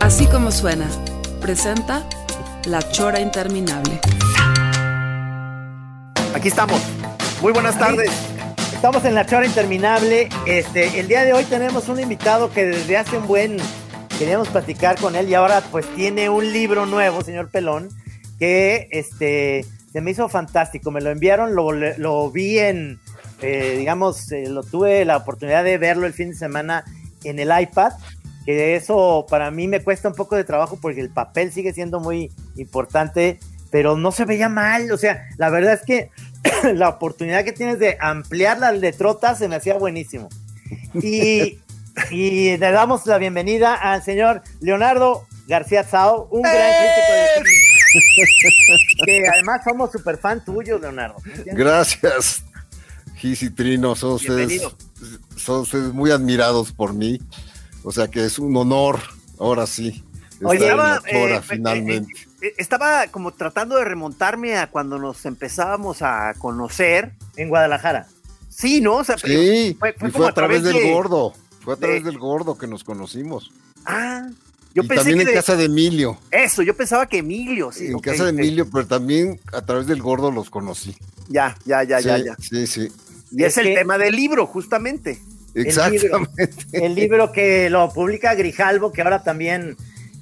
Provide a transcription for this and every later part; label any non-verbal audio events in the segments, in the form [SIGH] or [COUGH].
Así como suena, presenta La Chora Interminable. Aquí estamos. Muy buenas tardes. Estamos en la chora interminable. Este, el día de hoy tenemos un invitado que desde hace un buen queríamos platicar con él y ahora pues tiene un libro nuevo, señor Pelón, que este se me hizo fantástico. Me lo enviaron, lo, lo vi en, eh, digamos, eh, lo tuve la oportunidad de verlo el fin de semana en el iPad. Que eso para mí me cuesta un poco de trabajo porque el papel sigue siendo muy importante, pero no se veía mal. O sea, la verdad es que [CLEARS THROAT] la oportunidad que tienes de ampliar las letrotas se me hacía buenísimo. Y, [LAUGHS] y le damos la bienvenida al señor Leonardo García Sao, un gran crítico de cine. [LAUGHS] que además somos super fan tuyos, Leonardo. Gracias, Gis y Trino, son ustedes, son ustedes muy admirados por mí. O sea que es un honor, ahora sí. Oye, estaba, chora, eh, finalmente. eh, eh, estaba como tratando de remontarme a cuando nos empezábamos a conocer. En Guadalajara. Sí, ¿no? O sea, sí, fue, fue y como fue a través del de- gordo. Fue a través de- del gordo que nos conocimos. Ah, yo y pensé también que en de- casa de Emilio. Eso, yo pensaba que Emilio, sí. en casa de. Emilio, pero también a través del gordo los conocí. Ya, ya, ya, sí, ya, ya. Sí, sí. Y es, Es el que- tema del libro, justamente. Exactamente. El libro que lo publica Grijalvo, que ahora también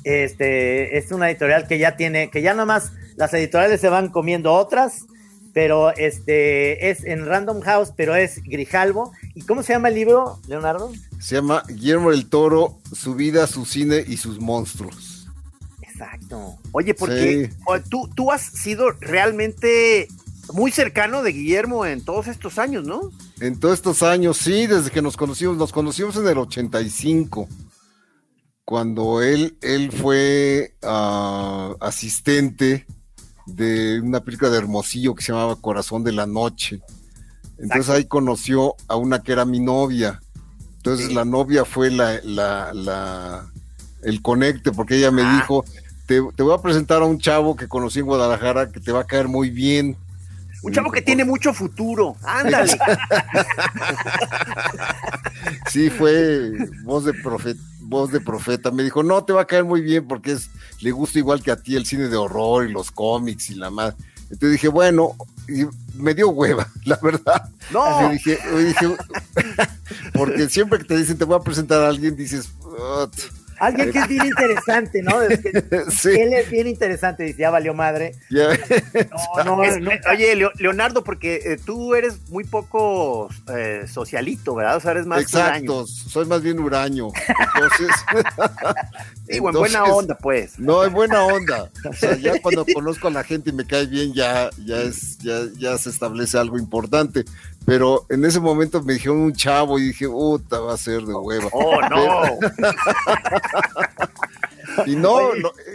este, es una editorial que ya tiene, que ya nomás las editoriales se van comiendo otras, pero este es en Random House, pero es Grijalvo. ¿Y cómo se llama el libro, Leonardo? Se llama Guillermo del Toro, su vida, su cine y sus monstruos. Exacto. Oye, porque Sí. tú, tú has sido realmente muy cercano de Guillermo en todos estos años, ¿no? En todos estos años, sí, desde que nos conocimos, nos conocimos en el 85, cuando él, él fue ah, asistente de una película de Hermosillo que se llamaba Corazón de la Noche. Entonces Exacto. ahí conoció a una que era mi novia. Entonces Sí. la novia fue la, la- la- el conecte, porque ella me Ah. dijo, te, te voy a presentar a un chavo que conocí en Guadalajara que te va a caer muy bien. Un chavo que tiene mucho futuro. Ándale. Sí, fue voz de profeta, voz de profeta. Me dijo, no, te va a caer muy bien porque es, le gusta igual que a ti el cine de horror y los cómics y la más. Entonces dije, bueno, y me dio hueva, [LAUGHS] la verdad. No. Dije, dije, [LAUGHS] porque siempre que te dicen te voy a presentar a alguien, dices, "Ot". Alguien que es bien interesante, ¿no? Es que [LAUGHS] sí, Él es bien interesante, dice, ya valió madre. ya. No, no, [LAUGHS] Es- no. oye, Leo- Leonardo, porque eh, tú eres muy poco eh, socialito, ¿verdad? O sea, eres más exacto, soy más bien huraño. Entonces, [LAUGHS] Digo, en buena onda, pues. No, en buena onda. O sea, ya cuando conozco a la gente y me cae bien, ya, ya es, ya, ya se establece algo importante. Pero en ese momento me dijeron un chavo y dije, puta, va a ser de hueva. Oh, no. [LAUGHS] Y no,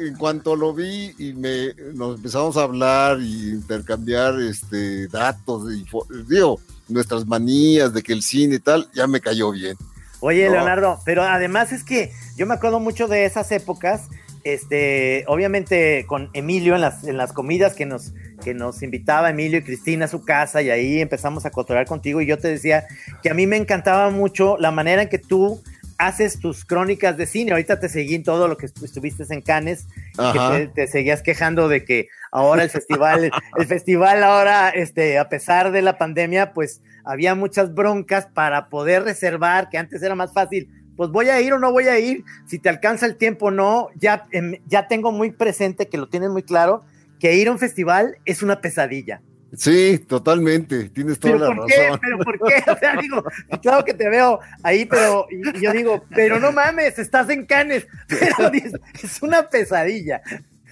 en cuanto lo vi y me nos empezamos a hablar y intercambiar este datos, y digo, nuestras manías de que el cine y tal, ya me cayó bien. Oye, No. Leonardo, pero además es que yo me acuerdo mucho de esas épocas, este, obviamente con Emilio en las, en las comidas que nos, que nos invitaba Emilio y Cristina a su casa y ahí empezamos a cotorear contigo y yo te decía que a mí me encantaba mucho la manera en que tú haces tus crónicas de cine. Ahorita te seguí en todo lo que estu- estuviste en Cannes y que te seguías quejando de que ahora el festival, el festival ahora, este, a pesar de la pandemia, pues había muchas broncas para poder reservar, que antes era más fácil. Pues voy a ir o no voy a ir, si te alcanza el tiempo o no, ya, em, ya tengo muy presente que lo tienes muy claro, que ir a un festival es una pesadilla. Sí, totalmente, tienes toda ¿Pero la por qué? razón. ¿Pero por qué? O sea, digo, claro que te veo ahí, pero y, y yo digo, pero no mames, estás en Canes, [LAUGHS] pero es una pesadilla.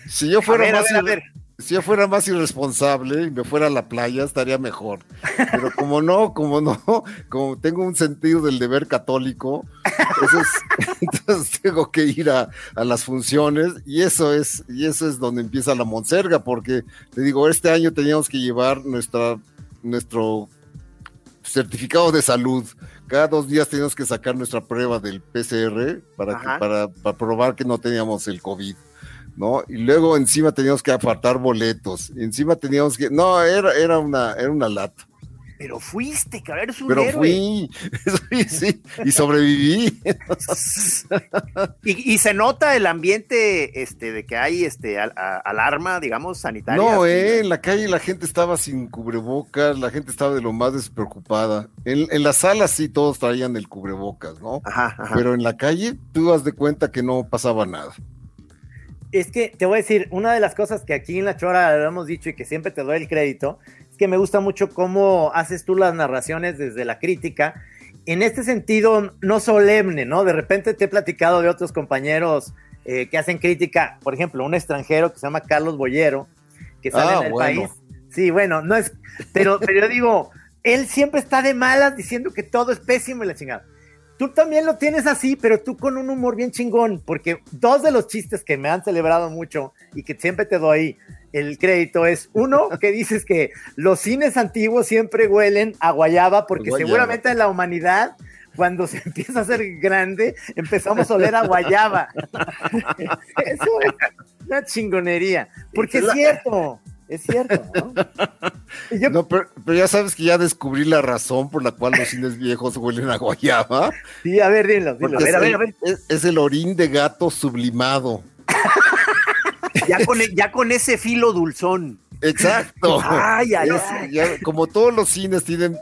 Si yo A fuera a más ver, a ver. Si yo fuera más irresponsable y me fuera a la playa, estaría mejor. Pero como no, como no, [LAUGHS] como tengo un sentido del deber católico, entonces, [LAUGHS] entonces tengo que ir a, a, las funciones y eso es, y eso es donde empieza la monserga, porque te digo, este año teníamos que llevar nuestra, nuestro certificado de salud. Cada dos días teníamos que sacar nuestra prueba del PCR para, que, para, para probar que no teníamos el COVID. ¿No? Y luego encima teníamos que apartar boletos, encima teníamos que, no, era, era, una, era una lata. Pero fuiste, cabrón, eres un Pero héroe. fui, [LAUGHS] sí, sí, y sobreviví. [LAUGHS] y, y, se nota el ambiente este, de que hay este, al, a, alarma, digamos, sanitaria. No, eh, en la calle la gente estaba sin cubrebocas, la gente estaba de lo más despreocupada. En, en la sala sí todos traían el cubrebocas, ¿no? Ajá, ajá. Pero en la calle tú das de cuenta que no pasaba nada. Es que te voy a decir, una de las cosas que aquí en La Chora lo hemos dicho y que siempre te doy el crédito, es que me gusta mucho cómo haces tú las narraciones desde la crítica. En este sentido, no solemne, ¿no? De repente te he platicado de otros compañeros eh, que hacen crítica, por ejemplo, un extranjero que se llama Carlos Boyero, que sale Ah, en el bueno. país. Sí, bueno, no es, pero, pero yo digo, él siempre está de malas diciendo que todo es pésimo y la chingada. Tú también lo tienes así, pero tú con un humor bien chingón, porque dos de los chistes que me han celebrado mucho y que siempre te doy el crédito es uno [LAUGHS] que dices que los cines antiguos siempre huelen a guayaba, porque Guayaba. seguramente en la humanidad cuando se [LAUGHS] empieza a hacer grande, empezamos a oler a guayaba. [LAUGHS] Eso es una chingonería, porque es cierto, es cierto, ¿no? [LAUGHS] Yo- No, pero, pero ya sabes que ya descubrí la razón por la cual los cines viejos huelen a guayaba. sí, a ver, dilo, A ver, a es, ver, el, a ver. es- es el orín de gato sublimado. [LAUGHS] Ya con, e- ya con ese filo dulzón. Exacto. Ay, ay, Es- ay. ya- como todos los cines tienen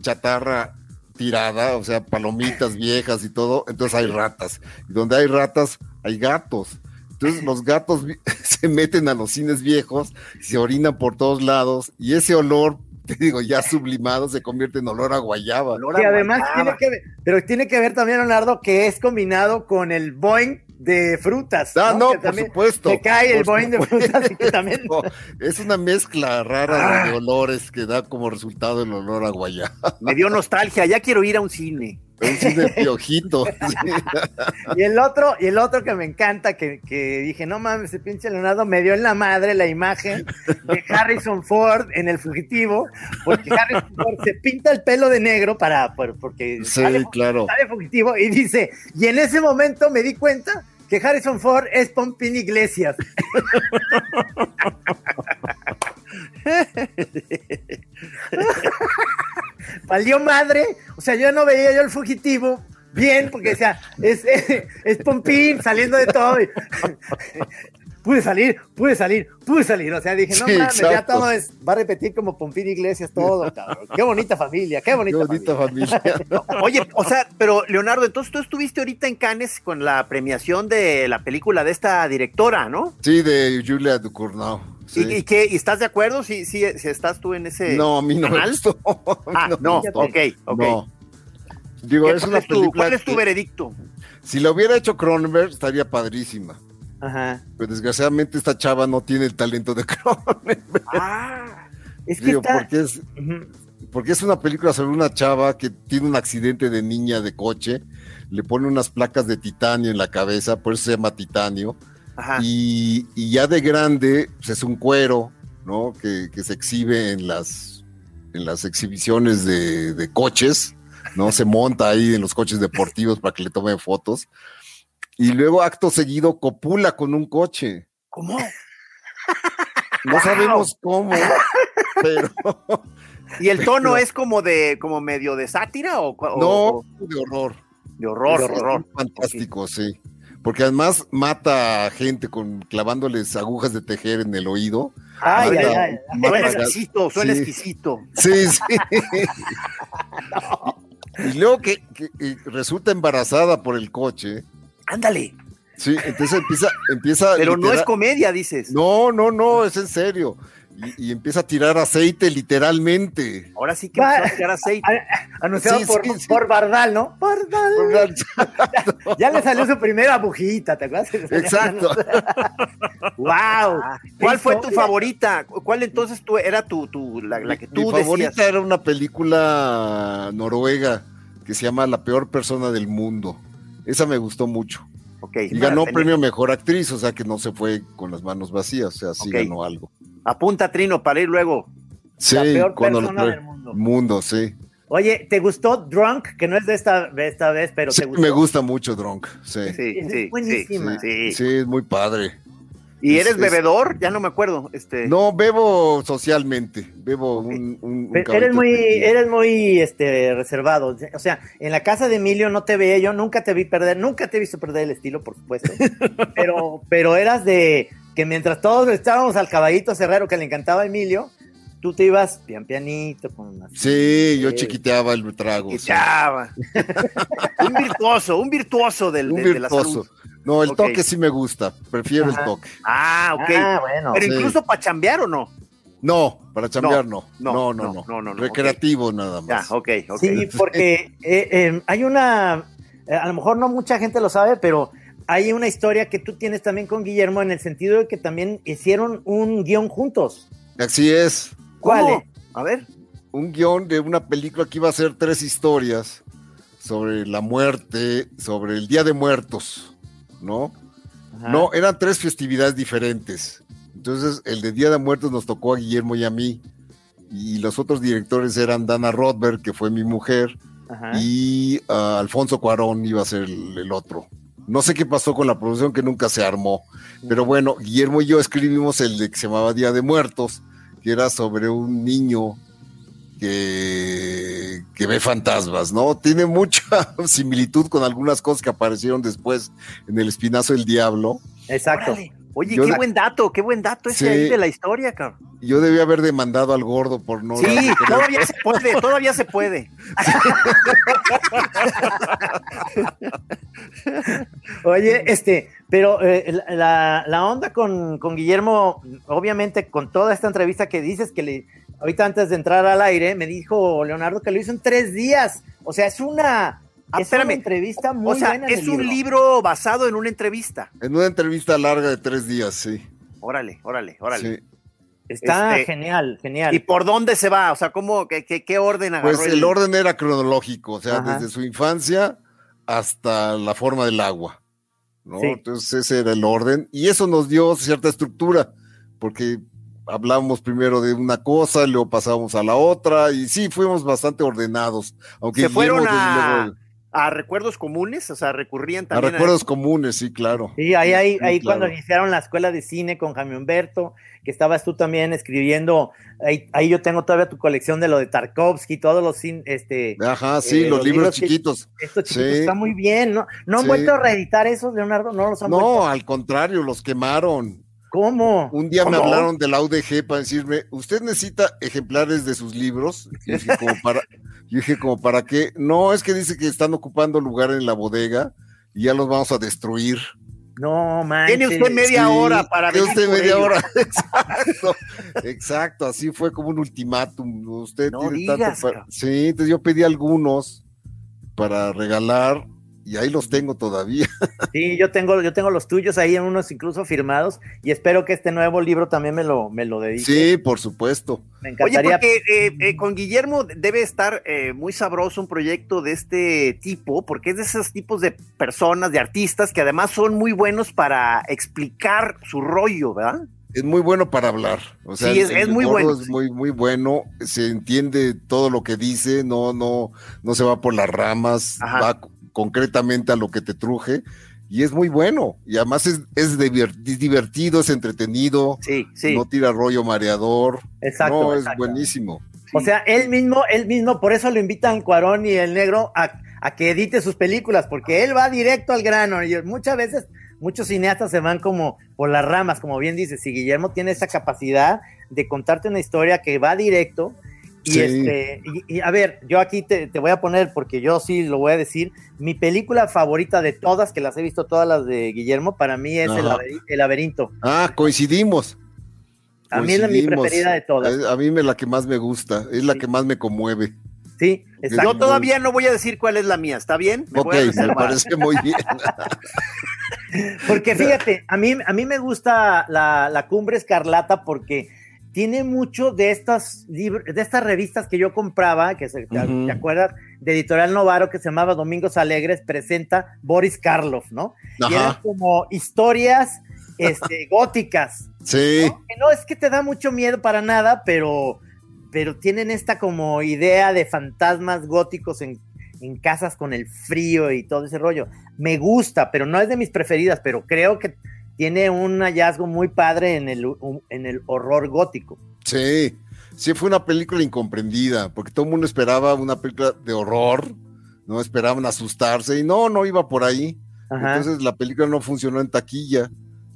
chatarra tirada, o sea, palomitas viejas y todo, entonces hay ratas. Y donde hay ratas, hay gatos. Entonces los gatos [LAUGHS] se meten a los cines viejos, se orinan por todos lados y ese olor, [LAUGHS] te digo, ya sublimado se convierte en olor a guayaba. Olor Que a además guayaba. tiene que ver, pero tiene que ver también, Leonardo, que es combinado con el Boeing de frutas. Ah, no, Que por supuesto. Se cae el por Boeing de frutas y que también. [LAUGHS] Es una mezcla rara de olores que da como resultado el olor a guayaba. Me dio nostalgia, ya quiero ir a un cine. Un cine [LAUGHS] piojito. sí. Y el otro, y el otro que me encanta, que, que dije, no mames, ese pinche Leonardo me dio en la madre la imagen de Harrison Ford en el fugitivo, porque Harrison Ford se pinta el pelo de negro para, por- porque Sí, sale, claro. sale fugitivo y dice, y en ese momento me di cuenta que Harrison Ford es Pompín Iglesias. [LAUGHS] Valió madre, o sea, yo no veía yo el fugitivo bien, porque decía, es, es, es Pompín saliendo de todo. [LAUGHS] pude salir, pude salir, pude salir. O sea, dije, no Sí, mames, ya todo es, va a repetir como Pompín Iglesias todo, cabrón. Qué bonita familia, qué Qué bonita, familia. [LAUGHS] Oye, o sea, pero Leonardo, entonces tú estuviste ahorita en Cannes con la premiación de la película de esta directora, ¿no? Sí, de Julia Ducournau. Sí. ¿Y, y qué? ¿Y estás de acuerdo si, si, si estás tú en ese No, a mí no me canal? gustó. [LAUGHS] Ah, no, Fíjate. ok, ok. No. Digo, ¿Qué- es cuál, una es tu, película cuál es tu veredicto? si la hubiera hecho Cronenberg estaría padrísima. Ajá. Pero desgraciadamente esta chava no tiene el talento de [LAUGHS] Cronenberg. Ah, Es que Digo, está... porque es, porque es una película sobre una chava que tiene un accidente de niña de coche, le pone unas placas de titanio en la cabeza, por eso se llama titanio, ajá. y, y ya de grande pues, es un cuero, ¿no? Que, que se exhibe en las, en las exhibiciones de, de coches, ¿no? Se monta ahí en los coches deportivos para que le tomen fotos. Y luego, acto seguido, copula con un coche. ¿Cómo? [LAUGHS] No sabemos cómo, pero [LAUGHS] ¿Y el [LAUGHS] tono es como de, como medio de sátira o, o- no, de horror. de horror, Es horror? Fantástico, sí. Porque además mata a gente con clavándoles agujas de tejer en el oído. Ay, Mata- ay, ay. mata Suena exquisito, suena Sí. exquisito. Sí, sí. [LAUGHS] Y luego que, resulta embarazada por el coche. Ándale. Sí, entonces empieza, empieza. Pero no es comedia, dices. No, no, no, es en serio. Y, y empieza a tirar aceite literalmente. Ahora sí que Va- empezó a tirar aceite. Anunciado Sí, por, sí, sí. por Bardal, ¿no? Bardal. [LAUGHS] Ya le salió su primera bujita, ¿te acuerdas? Exacto. ¡Wow! [LAUGHS] ¿Cuál fue tu favorita? ¿Cuál entonces tú era tu, tu la, la que tú Mi favorita decías? era una película noruega que se llama La peor persona del mundo. Esa me gustó mucho. Y ganó premio mejor actriz, o sea que no se fue con las manos vacías, o sea, sí ganó algo. Apunta Trino para ir luego. Sí, La peor cuando lo persona trae- del mundo. Mundo, sí. Oye, ¿te gustó Drunk? Que no es de esta, de esta vez, pero Sí, te gustó. me gusta mucho Drunk, sí. Sí, Es sí, buenísima. sí, sí. Sí, es muy padre. ¿Y Es- eres es- bebedor? Ya no me acuerdo. Este, No, bebo socialmente, bebo un, eres muy, eres muy este, reservado. O sea, en la casa de Emilio no te veía yo, nunca te vi perder, nunca te he visto perder el estilo, por supuesto. [LAUGHS] pero, pero eras de que mientras todos estábamos al caballito cerrero que le encantaba a Emilio, tú te ibas pian pianito con una- Sí, yo chiquiteaba el trago. sí. chava. [LAUGHS] un virtuoso, un virtuoso del, Un de, de la virtuoso. salud. No, el toque sí me gusta, prefiero Ajá. el toque. Ah, ok. Ah, bueno. Pero sí. incluso para chambear o no. No, para chambear no. no, No, no, no, no. no, no, no, Recreativo nada Ya, más. ok, ok. Sí, porque [LAUGHS] eh, eh, hay una, eh, a lo mejor no mucha gente lo sabe, pero hay una historia que tú tienes también con Guillermo en el sentido de que también hicieron un guion juntos. Así es. ¿Cuál? ¿Cómo? eh? A ver. Un guion de una película que iba a ser tres historias sobre la muerte, sobre el Día de Muertos, ¿no? Ajá. No, eran tres festividades diferentes. Entonces, el de Día de Muertos nos tocó a Guillermo y a mí. Y los otros directores eran Dana Rothberg, que fue mi mujer, Ajá. y ah, Alfonso Cuarón iba a ser el, el otro. No sé qué pasó con la producción que nunca se armó, pero bueno, Guillermo y yo escribimos el de que se llamaba Día de Muertos, que era sobre un niño que, que ve fantasmas, ¿no? Tiene mucha [LAUGHS] similitud con algunas cosas que aparecieron después en El Espinazo del Diablo. Exacto. Órale. Oye, Yo qué buen dato, qué buen dato ese Sí. ahí de la historia, cabrón. Yo debía haber demandado al gordo por no... Sí, todavía se puede, todavía se puede. Oye, este, pero eh, la, la onda con, con Guillermo, obviamente con toda esta entrevista que dices que le, ahorita antes de entrar al aire, me dijo Leonardo que lo hizo en tres días. O sea, es una, Ah, es una espérame. entrevista muy o sea, buena. en es un libro basado en una entrevista. En una entrevista larga de tres días, sí. Órale, órale, órale. sí. Está este, genial, genial. ¿Y por dónde se va? O sea, ¿cómo, qué, qué, qué orden agarró? Pues el orden era cronológico, o sea, Ajá. desde su infancia hasta la forma del agua, ¿no? Sí. Entonces ese era el orden y eso nos dio cierta estructura, porque hablábamos primero de una cosa, luego pasábamos a la otra y sí, fuimos bastante ordenados, aunque ¿Se fueron a, luego, a recuerdos comunes? O sea, recurrían a también recuerdos comunes, sí, claro. Sí, ahí, ahí, Sí, ahí claro. cuando iniciaron la escuela de cine con Jaime Humberto, que estabas tú también escribiendo, ahí, ahí yo tengo todavía tu colección de lo de Tarkovsky, todos los este, Ajá, sí, Eh, los, los libros, libros que- chiquitos. estos chiquitos Sí. está muy bien, ¿no? ¿No han Sí. vuelto a reeditar esos, Leonardo? ¿No los han vuelto? No, al contrario, los quemaron. ¿Cómo? Un día me hablaron de la UDG para decirme, ¿usted necesita ejemplares de sus libros? Y dije, como para, yo dije, como para qué? No, es que dice que están ocupando lugar en la bodega y ya los vamos a destruir. No, manches. Tiene usted media Sí, hora para tiene usted por media ellos. hora. [LAUGHS] Exacto, exacto, así fue como un ultimátum. Usted No tiene digas, tanto para-. Sí, entonces yo pedí algunos para regalar y ahí los tengo todavía. [LAUGHS] Sí, yo tengo, yo tengo los tuyos ahí, en unos incluso firmados, y espero que este nuevo libro también me lo, me lo dedique. Sí, por supuesto. Me Oye, encantaría. porque eh, eh, con Guillermo debe estar eh, muy sabroso un proyecto de este tipo, porque es de esos tipos de personas, de artistas, que además son muy buenos para explicar su rollo, ¿verdad? Es muy bueno para hablar. O sea, Sí, es- el- es el muy bueno, Es sí. muy, muy bueno. Se entiende todo lo que dice, no, no, no se va por las ramas, Ajá. va concretamente a lo que te truje. Y es muy bueno. Y además es, es diver- es divertido, es entretenido, Sí, sí. no tira rollo mareador. Exacto, no, exacto. es buenísimo. O sea, él mismo, él mismo, por eso lo invitan Cuarón y el negro a, a que edite sus películas, porque él va directo al grano. Y muchas veces, muchos cineastas se van como por las ramas, como bien dices, y Guillermo tiene esa capacidad de contarte una historia que va directo. Y Sí. este, y, y, a ver, yo aquí te, te voy a poner, porque yo sí lo voy a decir, mi película favorita de todas, que las he visto todas las de Guillermo, para mí es el, Ajá. laberi- El laberinto. Ah, coincidimos. A mí es la- mi preferida de todas. Es- A mí me la que más me gusta, es la Sí. que más me conmueve. Sí, exacto. Yo todavía no voy a decir cuál es la mía, ¿está bien? Me ok, voy a me parece muy bien. [LAUGHS] Porque fíjate, a mí, a mí me gusta la, la Cumbre Escarlata porque tiene mucho de estas de estas revistas que yo compraba, que se, Ujú. ¿te acuerdas? De Editorial Novaro, que se llamaba Domingos Alegres, presenta Boris Karloff, ¿no? Y eran Ajá. como historias este, [LAUGHS] góticas. Sí, ¿no? Que no es que te da mucho miedo para nada, pero, pero tienen esta como idea de fantasmas góticos en, en casas con el frío y todo ese rollo. Me gusta, pero no es de mis preferidas, pero creo que tiene un hallazgo muy padre en el, en el horror gótico. sí. Sí, fue una película incomprendida, porque todo el mundo esperaba una película de horror, no esperaban asustarse, y no, no iba por ahí. Ajá. Entonces la película no funcionó en taquilla.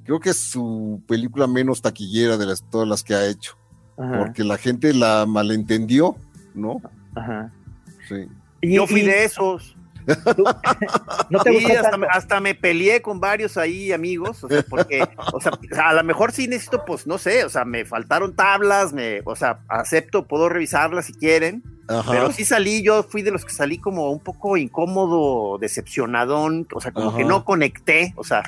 Creo que es su película menos taquillera de las, todas las que ha hecho, ajá, porque la gente la malentendió, ¿no? ajá. Sí. Y- Yo fui y de esos. [LAUGHS] no te Sí, hasta, hasta me peleé con varios ahí amigos, o sea, porque, o sea, a lo mejor sí necesito, pues, no sé, o sea, me faltaron tablas, me, o sea, acepto, puedo revisarlas si quieren, Ajá. pero sí salí, yo fui de los que salí como un poco incómodo, decepcionadón, o sea, como Ajá. que no conecté, o sea,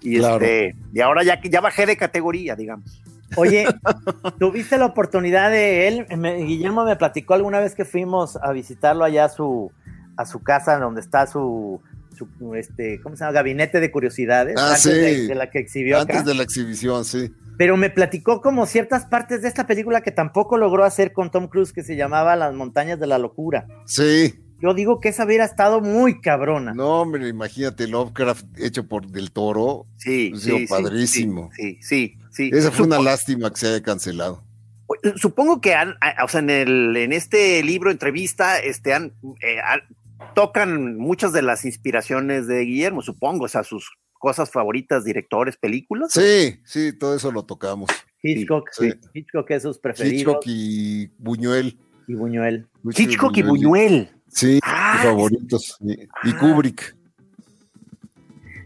y Claro. este, y ahora ya que ya bajé de categoría, digamos. Oye, [LAUGHS] ¿tuviste la oportunidad de él? Me- Guillermo me platicó alguna vez que fuimos a visitarlo allá a su, a su casa, donde está su, su, este, ¿cómo se llama? Gabinete de curiosidades, Ah, antes sí. de, de la que exhibió Antes acá. de la exhibición, sí. Pero me platicó como ciertas partes de esta película que tampoco logró hacer con Tom Cruise, que se llamaba Las montañas de la locura. Sí. Yo digo que esa hubiera estado muy cabrona. No, hombre, imagínate Lovecraft hecho por Del Toro. Sí, Ha sido sí, padrísimo. Sí, sí, sí. Esa fue una lástima que se haya cancelado. Supongo que han, o sea, en el, en este libro, entrevista, este, han, eh, han- tocan muchas de las inspiraciones de Guillermo, supongo, o sea, sus cosas favoritas, directores, películas. Sí, sí, todo eso lo tocamos. Hitchcock, Sí. Hitchcock es sus preferidos. Hitchcock y Buñuel. y Buñuel. Hitchcock y Buñuel. Sí, Ah, favoritos. Y, y. Kubrick.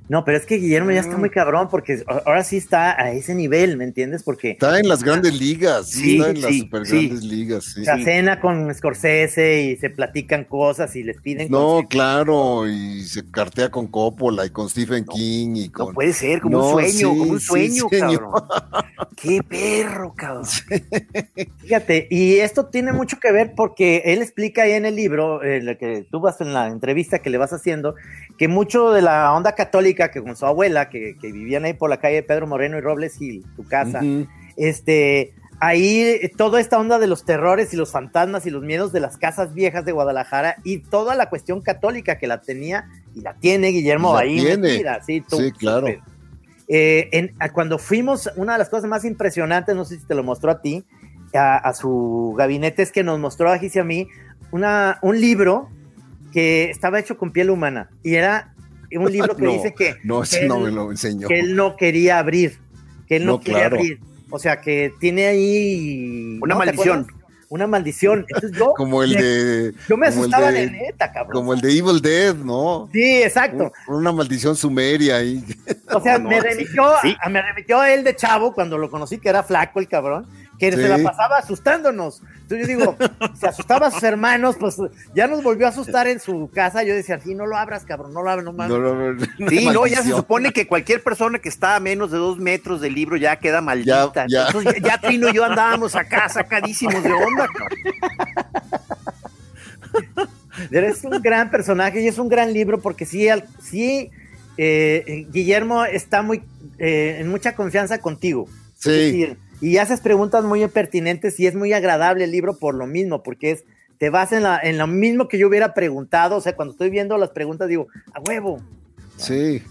No, pero es que Guillermo ya está Mm. muy cabrón porque ahora sí está a ese nivel, ¿me entiendes? Porque Está en las grandes ligas. Sí, está en las super sí. grandes ligas. sí. se cena con Scorsese y se platican cosas y les piden No, consejos. claro, y se cartea con Coppola y con Stephen King y No con... puede ser, como No, un sueño, sí, como un sueño, cabrón. Qué perro, cabrón. Fíjate, y esto tiene mucho que ver porque él explica ahí en el libro, eh, lo que tú vas en la entrevista que le vas haciendo, que mucho de la onda católica que con su abuela, que, que vivían ahí por la calle de Pedro Moreno y Robles Gil, tu casa, este, ahí eh, toda esta onda de los terrores y los fantasmas y los miedos de las casas viejas de Guadalajara y toda la cuestión católica que la tenía y la tiene Guillermo La ahí tiene. sí, tú- Sí, claro. Eh, en- cuando fuimos, una de las cosas más impresionantes, no sé si te lo mostró a ti, a, a su gabinete, es que nos mostró a Gis y a mí una, un libro que estaba hecho con piel humana y era un libro que [LAUGHS] No, dice que, No, que ese no él- me lo enseñó. que él no quería abrir, que él no, No, quería claro. abrir. O sea, que tiene ahí... Una ¿no? ¿Te maldición. Una maldición. Entonces yo, [LAUGHS] Como el me- de... yo me como el asustaba de- de neta, cabrón. Como el de Evil Dead, ¿no? Sí, exacto. Un- Una maldición sumeria ahí. [LAUGHS] O sea, No, me, no, remitió, sí. a- me remitió a él de chavo cuando lo conocí, que era flaco el cabrón, que Sí. se la pasaba asustándonos. Entonces yo digo, [LAUGHS] se asustaba a sus hermanos, pues ya nos volvió a asustar en su casa. Yo decía, sí, no lo abras, cabrón, no lo abras, no mames. No, no, [LAUGHS] no, Sí, no, ya se supone que cualquier persona que está a menos de dos metros del libro ya queda maldita. Ya, ya. Entonces ya, ya Trino y yo andábamos acá sacadísimos de onda. cabrón. [LAUGHS] Eres un gran personaje y es un gran libro porque sí, al- sí eh, Guillermo está muy eh, en mucha confianza contigo. Es Sí, decir, y haces preguntas muy pertinentes y es muy agradable el libro por lo mismo, porque es, te vas en, la, en lo mismo que yo hubiera preguntado, o sea, cuando estoy viendo las preguntas digo, a huevo. sí.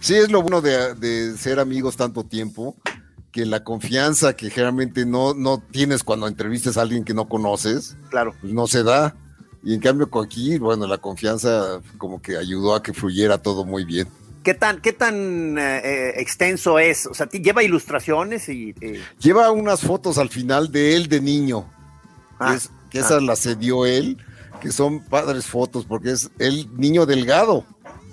Sí, es lo bueno de, de ser amigos tanto tiempo, que la confianza que generalmente no, no tienes cuando entrevistas a alguien que no conoces, Claro. pues no se da. Y en cambio con aquí, bueno, la confianza como que ayudó a que fluyera todo muy bien. ¿Qué tan, qué tan eh, eh, extenso es? O sea, lleva ilustraciones y. eh, Lleva unas fotos al final de él de niño, ah, que, es- que esas las cedió él, que son padres fotos, porque es el niño delgado.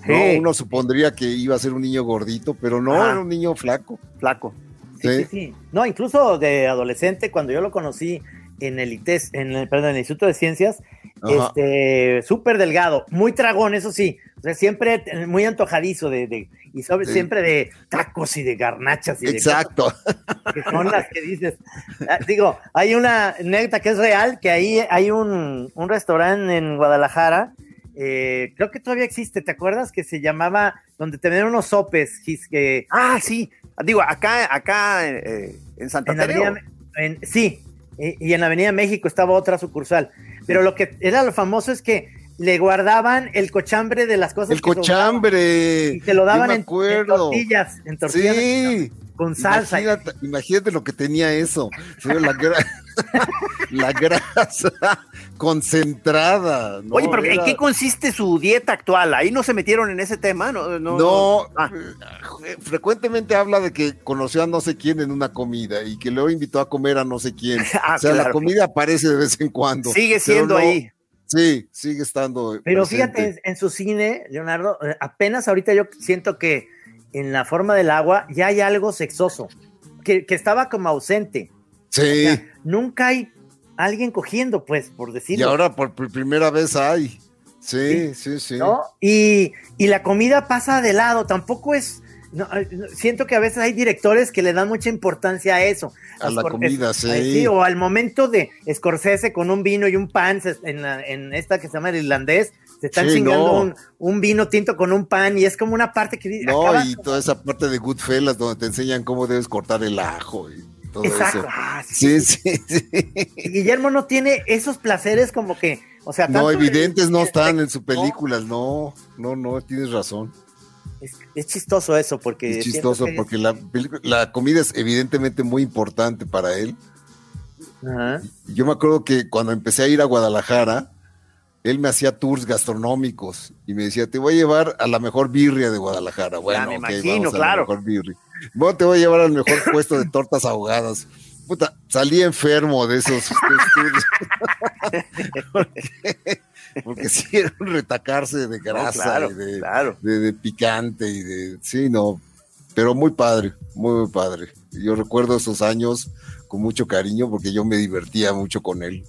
¿no? Uno supondría que iba a ser un niño gordito, pero no, era un niño flaco. flaco. Sí, Sí. sí. No, incluso de adolescente, cuando yo lo conocí en el ITES, en el, perdón, en el Instituto de Ciencias, Ajá. este, súper delgado, muy tragón, eso sí. O sea, siempre muy antojadizo de, de y sobre, Sí. siempre de tacos y de garnachas y de Exacto. cosas que son las que dices. Ah, Digo, hay una anécdota que es real, que ahí hay un, un restaurante en Guadalajara, eh, creo que todavía existe, ¿te acuerdas? Que se llamaba, donde te vendían unos sopes, que Ah, sí. Digo, acá, acá eh, en Santa en. Avenida, en- sí, y, y en la Avenida México estaba otra sucursal. Pero lo que era lo famoso es que le guardaban el cochambre de las cosas El que sobraban cochambre. y te lo daban en, en tortillas, en tortillas Sí. Con salsa. Imagínate, imagínate lo que tenía eso. La, gra- [LAUGHS] la grasa concentrada. ¿no? Oye, pero ¿en qué consiste su dieta actual? Ahí no se metieron en ese tema, ¿no? No. No, Ah, eh, frecuentemente habla de que conoció a no sé quién en una comida y que luego invitó a comer a no sé quién. [LAUGHS] Ah, o sea, la comida aparece de vez en cuando. sigue siendo no- ahí. Sí, sigue estando. Pero presente. fíjate, en, en su cine, Leonardo, eh, apenas ahorita yo siento que en la forma del agua ya hay algo sexoso, que, que estaba como ausente. Sí, O sea, nunca hay alguien cogiendo, pues, por y decirlo. ahora por primera vez hay. Sí, sí, sí. ¿no? Y, y la comida pasa de lado, tampoco es. no, siento que a veces hay directores que le dan mucha importancia a eso. A la Scor- comida, sí. sí, O al momento de Scorsese con un vino y un pan en, la- en esta que se llama el irlandés, se están Sí, chingando no. un, un vino tinto con un pan y es como una parte que No, y toda esa parte de Goodfellas donde te enseñan cómo debes cortar el ajo y todo Exacto. eso. Ah, sí. Sí, sí, Guillermo no tiene esos placeres como que, o sea, No, evidentes no están en sus películas, no, no, no, tienes razón. Es, es chistoso eso porque Es chistoso que- porque la, la comida es evidentemente muy importante para él. Ajá. Yo me acuerdo que cuando empecé a ir a Guadalajara, él me hacía tours gastronómicos y me decía, te voy a llevar a la mejor birria de Guadalajara. Bueno, me ok, imagino, vamos a claro. La mejor birria. Bueno, te voy a llevar al mejor [LAUGHS] puesto de tortas ahogadas. Puta, salí enfermo de esos, [LAUGHS] tours. [LAUGHS] porque, porque sí era un retacarse de No, grasa claro, y de, claro. de, de picante y de, sí, no, pero muy padre, muy, muy padre. Yo recuerdo esos años con mucho cariño porque yo me divertía mucho con él.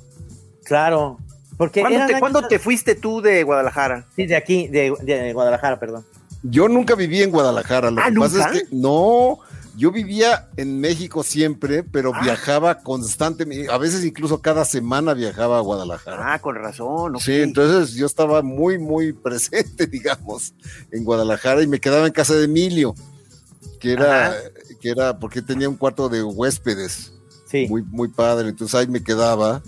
Claro. Porque ¿Cuándo te, años- cuándo te fuiste tú de Guadalajara? Sí, de aquí, de, de Guadalajara, perdón. Yo nunca viví en Guadalajara, lo Ah, que pasa ¿nunca? es que no, yo vivía en México siempre, pero Ah. viajaba constantemente, a veces incluso cada semana viajaba a Guadalajara. Ah, con razón. ok. Sí, entonces yo estaba muy, muy [LAUGHS] presente, digamos, en Guadalajara y me quedaba en casa de Emilio, que era, Ajá. que era porque tenía un cuarto de huéspedes. Sí. muy, muy padre. Entonces ahí me quedaba.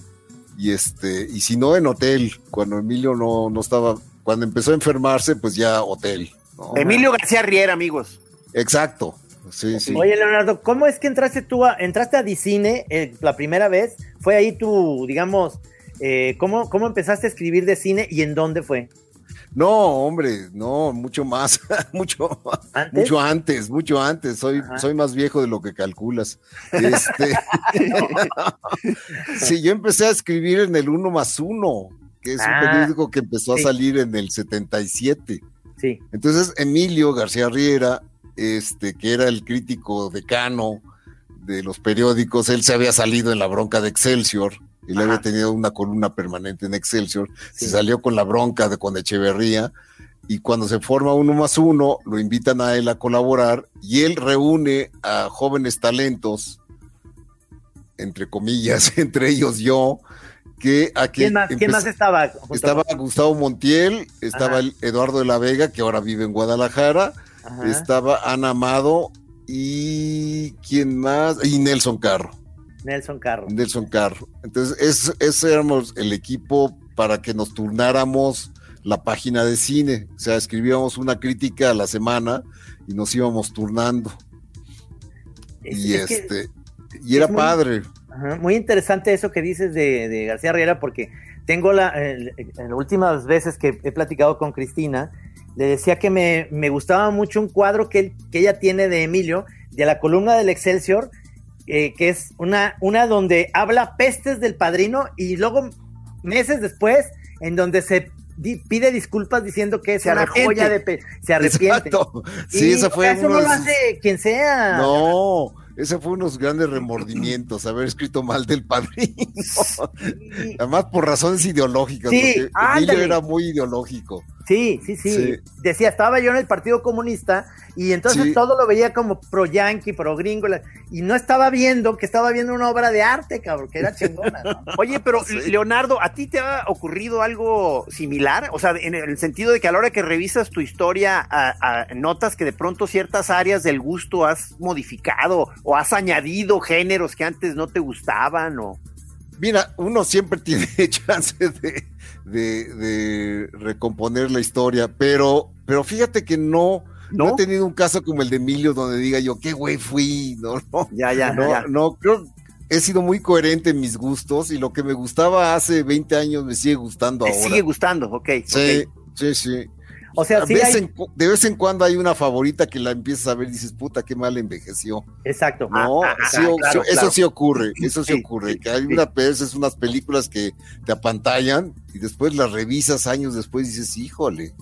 Y este, y si no en hotel, cuando Emilio no, no estaba, cuando empezó a enfermarse, pues ya hotel. ¿no? Emilio García Riera, amigos. Exacto. Sí, sí. Oye, Leonardo, ¿cómo es que entraste tú a, entraste a Dicine eh, la primera vez? ¿Fue ahí tu, digamos, eh, ¿cómo, cómo empezaste a escribir de cine y en dónde fue? No, hombre, no, mucho más, [LAUGHS] mucho, ¿Antes? mucho antes, mucho antes. Soy, Ajá. soy más viejo de lo que calculas. [LAUGHS] Este, [LAUGHS] sí, yo empecé a escribir en el uno más uno, que es Ah, un periódico que empezó sí. a salir en el 77. Sí. Entonces, Emilio García Riera, este, que era el crítico decano de los periódicos, él se había salido en la bronca de Excelsior, él Ajá. había tenido una columna permanente en Excelsior, Sí. se salió con la bronca de con Echeverría, y cuando se forma uno más uno, lo invitan a él a colaborar, y él reúne a jóvenes talentos, entre comillas, [LAUGHS] entre ellos yo, que aquí ¿Quién más, ¿quién más estaba? estaba Gustavo Montiel, estaba Ajá. Eduardo de la Vega, que ahora vive en Guadalajara, Ajá. estaba Ana Amado y quién más, y Nelson Carro, Nelson Carro. Nelson Carro. Entonces, es- ese éramos el equipo para que nos turnáramos la página de cine, o sea, escribíamos una crítica a la semana y nos íbamos turnando. Es- y es este, y era muy- padre. Ajá, Muy interesante eso que dices de, de García Riera, porque tengo la, en las últimas veces que he platicado con Cristina, le decía que me, me gustaba mucho un cuadro que, él- que ella tiene de Emilio, de la columna del Excelsior, eh, que es una, una donde habla pestes del padrino y luego meses después, en donde se di- pide disculpas diciendo que es Se una arrepiente. joya de pe- se arrepiente. Exacto. Sí, Y esa fue eso uno no de lo sus- hace quien sea. No, ese fue unos grandes remordimientos, haber escrito mal del padrino. Además, por razones ideológicas, Sí, porque Emilio ándale. era muy ideológico. Sí, sí, sí, Decía, estaba yo en el Partido Comunista y entonces todo lo veía como pro yankee, pro gringo, y no estaba viendo que estaba viendo una obra de arte, cabrón, que era chingona. [LAUGHS] Oye, pero Leonardo, ¿a ti te ha ocurrido algo similar? O sea, en el sentido de que a la hora que revisas tu historia, notas que de pronto ciertas áreas del gusto has modificado o has añadido géneros que antes no te gustaban o... Mira, uno siempre [LAUGHS] tiene chance de, de, recomponer la historia, pero, pero fíjate que no, no, he tenido un caso como el de Emilio donde diga yo, qué güey fui, no, no, [LAUGHS] ya, ya, no, ya. no, creo, he sido muy coherente en mis gustos y lo que me gustaba hace 20 años me sigue gustando ahora. sigue gustando, ok. Sí, sí, sí. O sea, de vez en cuando hay una favorita que la empiezas a ver y dices, puta, qué mal envejeció. Exacto. No, ah, ah, eso sí ocurre, eso sí, ocurre, que hay una veces unas películas que te apantallan y después las revisas años después y dices, híjole,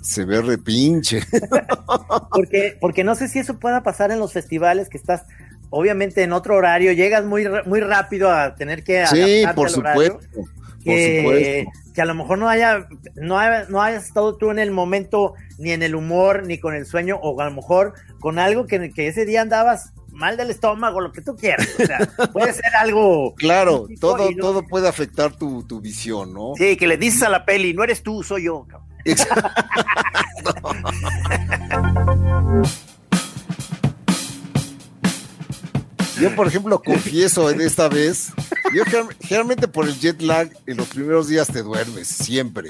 se ve repinche. [LAUGHS] porque, porque no sé si eso pueda pasar en los festivales que estás obviamente en otro horario, llegas muy, muy rápido a tener que Sí, por supuesto. por supuesto que a lo mejor no haya, no, no hayas estado tú en el momento, ni en el humor, ni con el sueño, o a lo mejor con algo que, que ese día andabas mal del estómago, lo que tú quieras. O sea, [LAUGHS] puede ser algo. Claro, todo, todo puede afectar tu, tu, visión, ¿no? Sí, que le dices a la peli, no eres tú, soy yo. Exacto. [LAUGHS] [LAUGHS] Yo, por ejemplo, confieso en esta vez, yo generalmente por el jet lag, en los primeros días te duermes, siempre.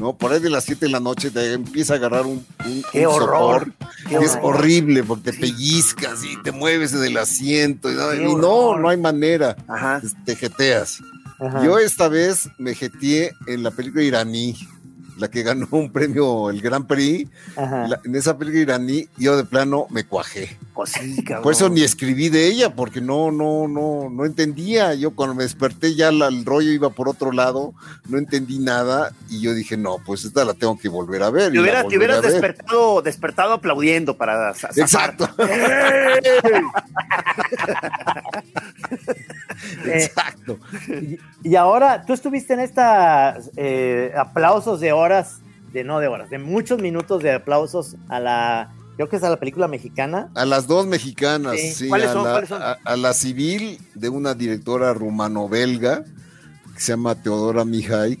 ¿no? Por ahí de las 7 de la noche te empieza a agarrar un, un, Qué horror. es horrible porque te pellizcas y te mueves del asiento y, no, no, hay manera. Te jeteas. Yo esta vez me jeteé en la película iraní la que ganó un premio, el Gran Prix, en esa película iraní, yo de plano me cuajé. Pues Por eso ni escribí de ella, porque no, no, no, no entendía. Yo cuando me desperté ya el rollo iba por otro lado, no entendí nada, y yo dije, no, pues esta la tengo que volver a ver. Te, hubieras despertado, despertado aplaudiendo para Exacto. [LAUGHS] [LAUGHS] [LAUGHS] Exacto. Y, ahora, tú estuviste en esta eh, aplausos de horas, de no de horas, de muchos minutos de aplausos a la, creo que es a la película mexicana. A las dos mexicanas, sí. ¿Cuáles, son, a, la civil de una directora rumano-belga que se llama Teodora Mijay,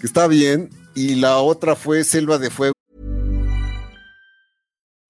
que está bien, y la otra fue Selva de Fuego.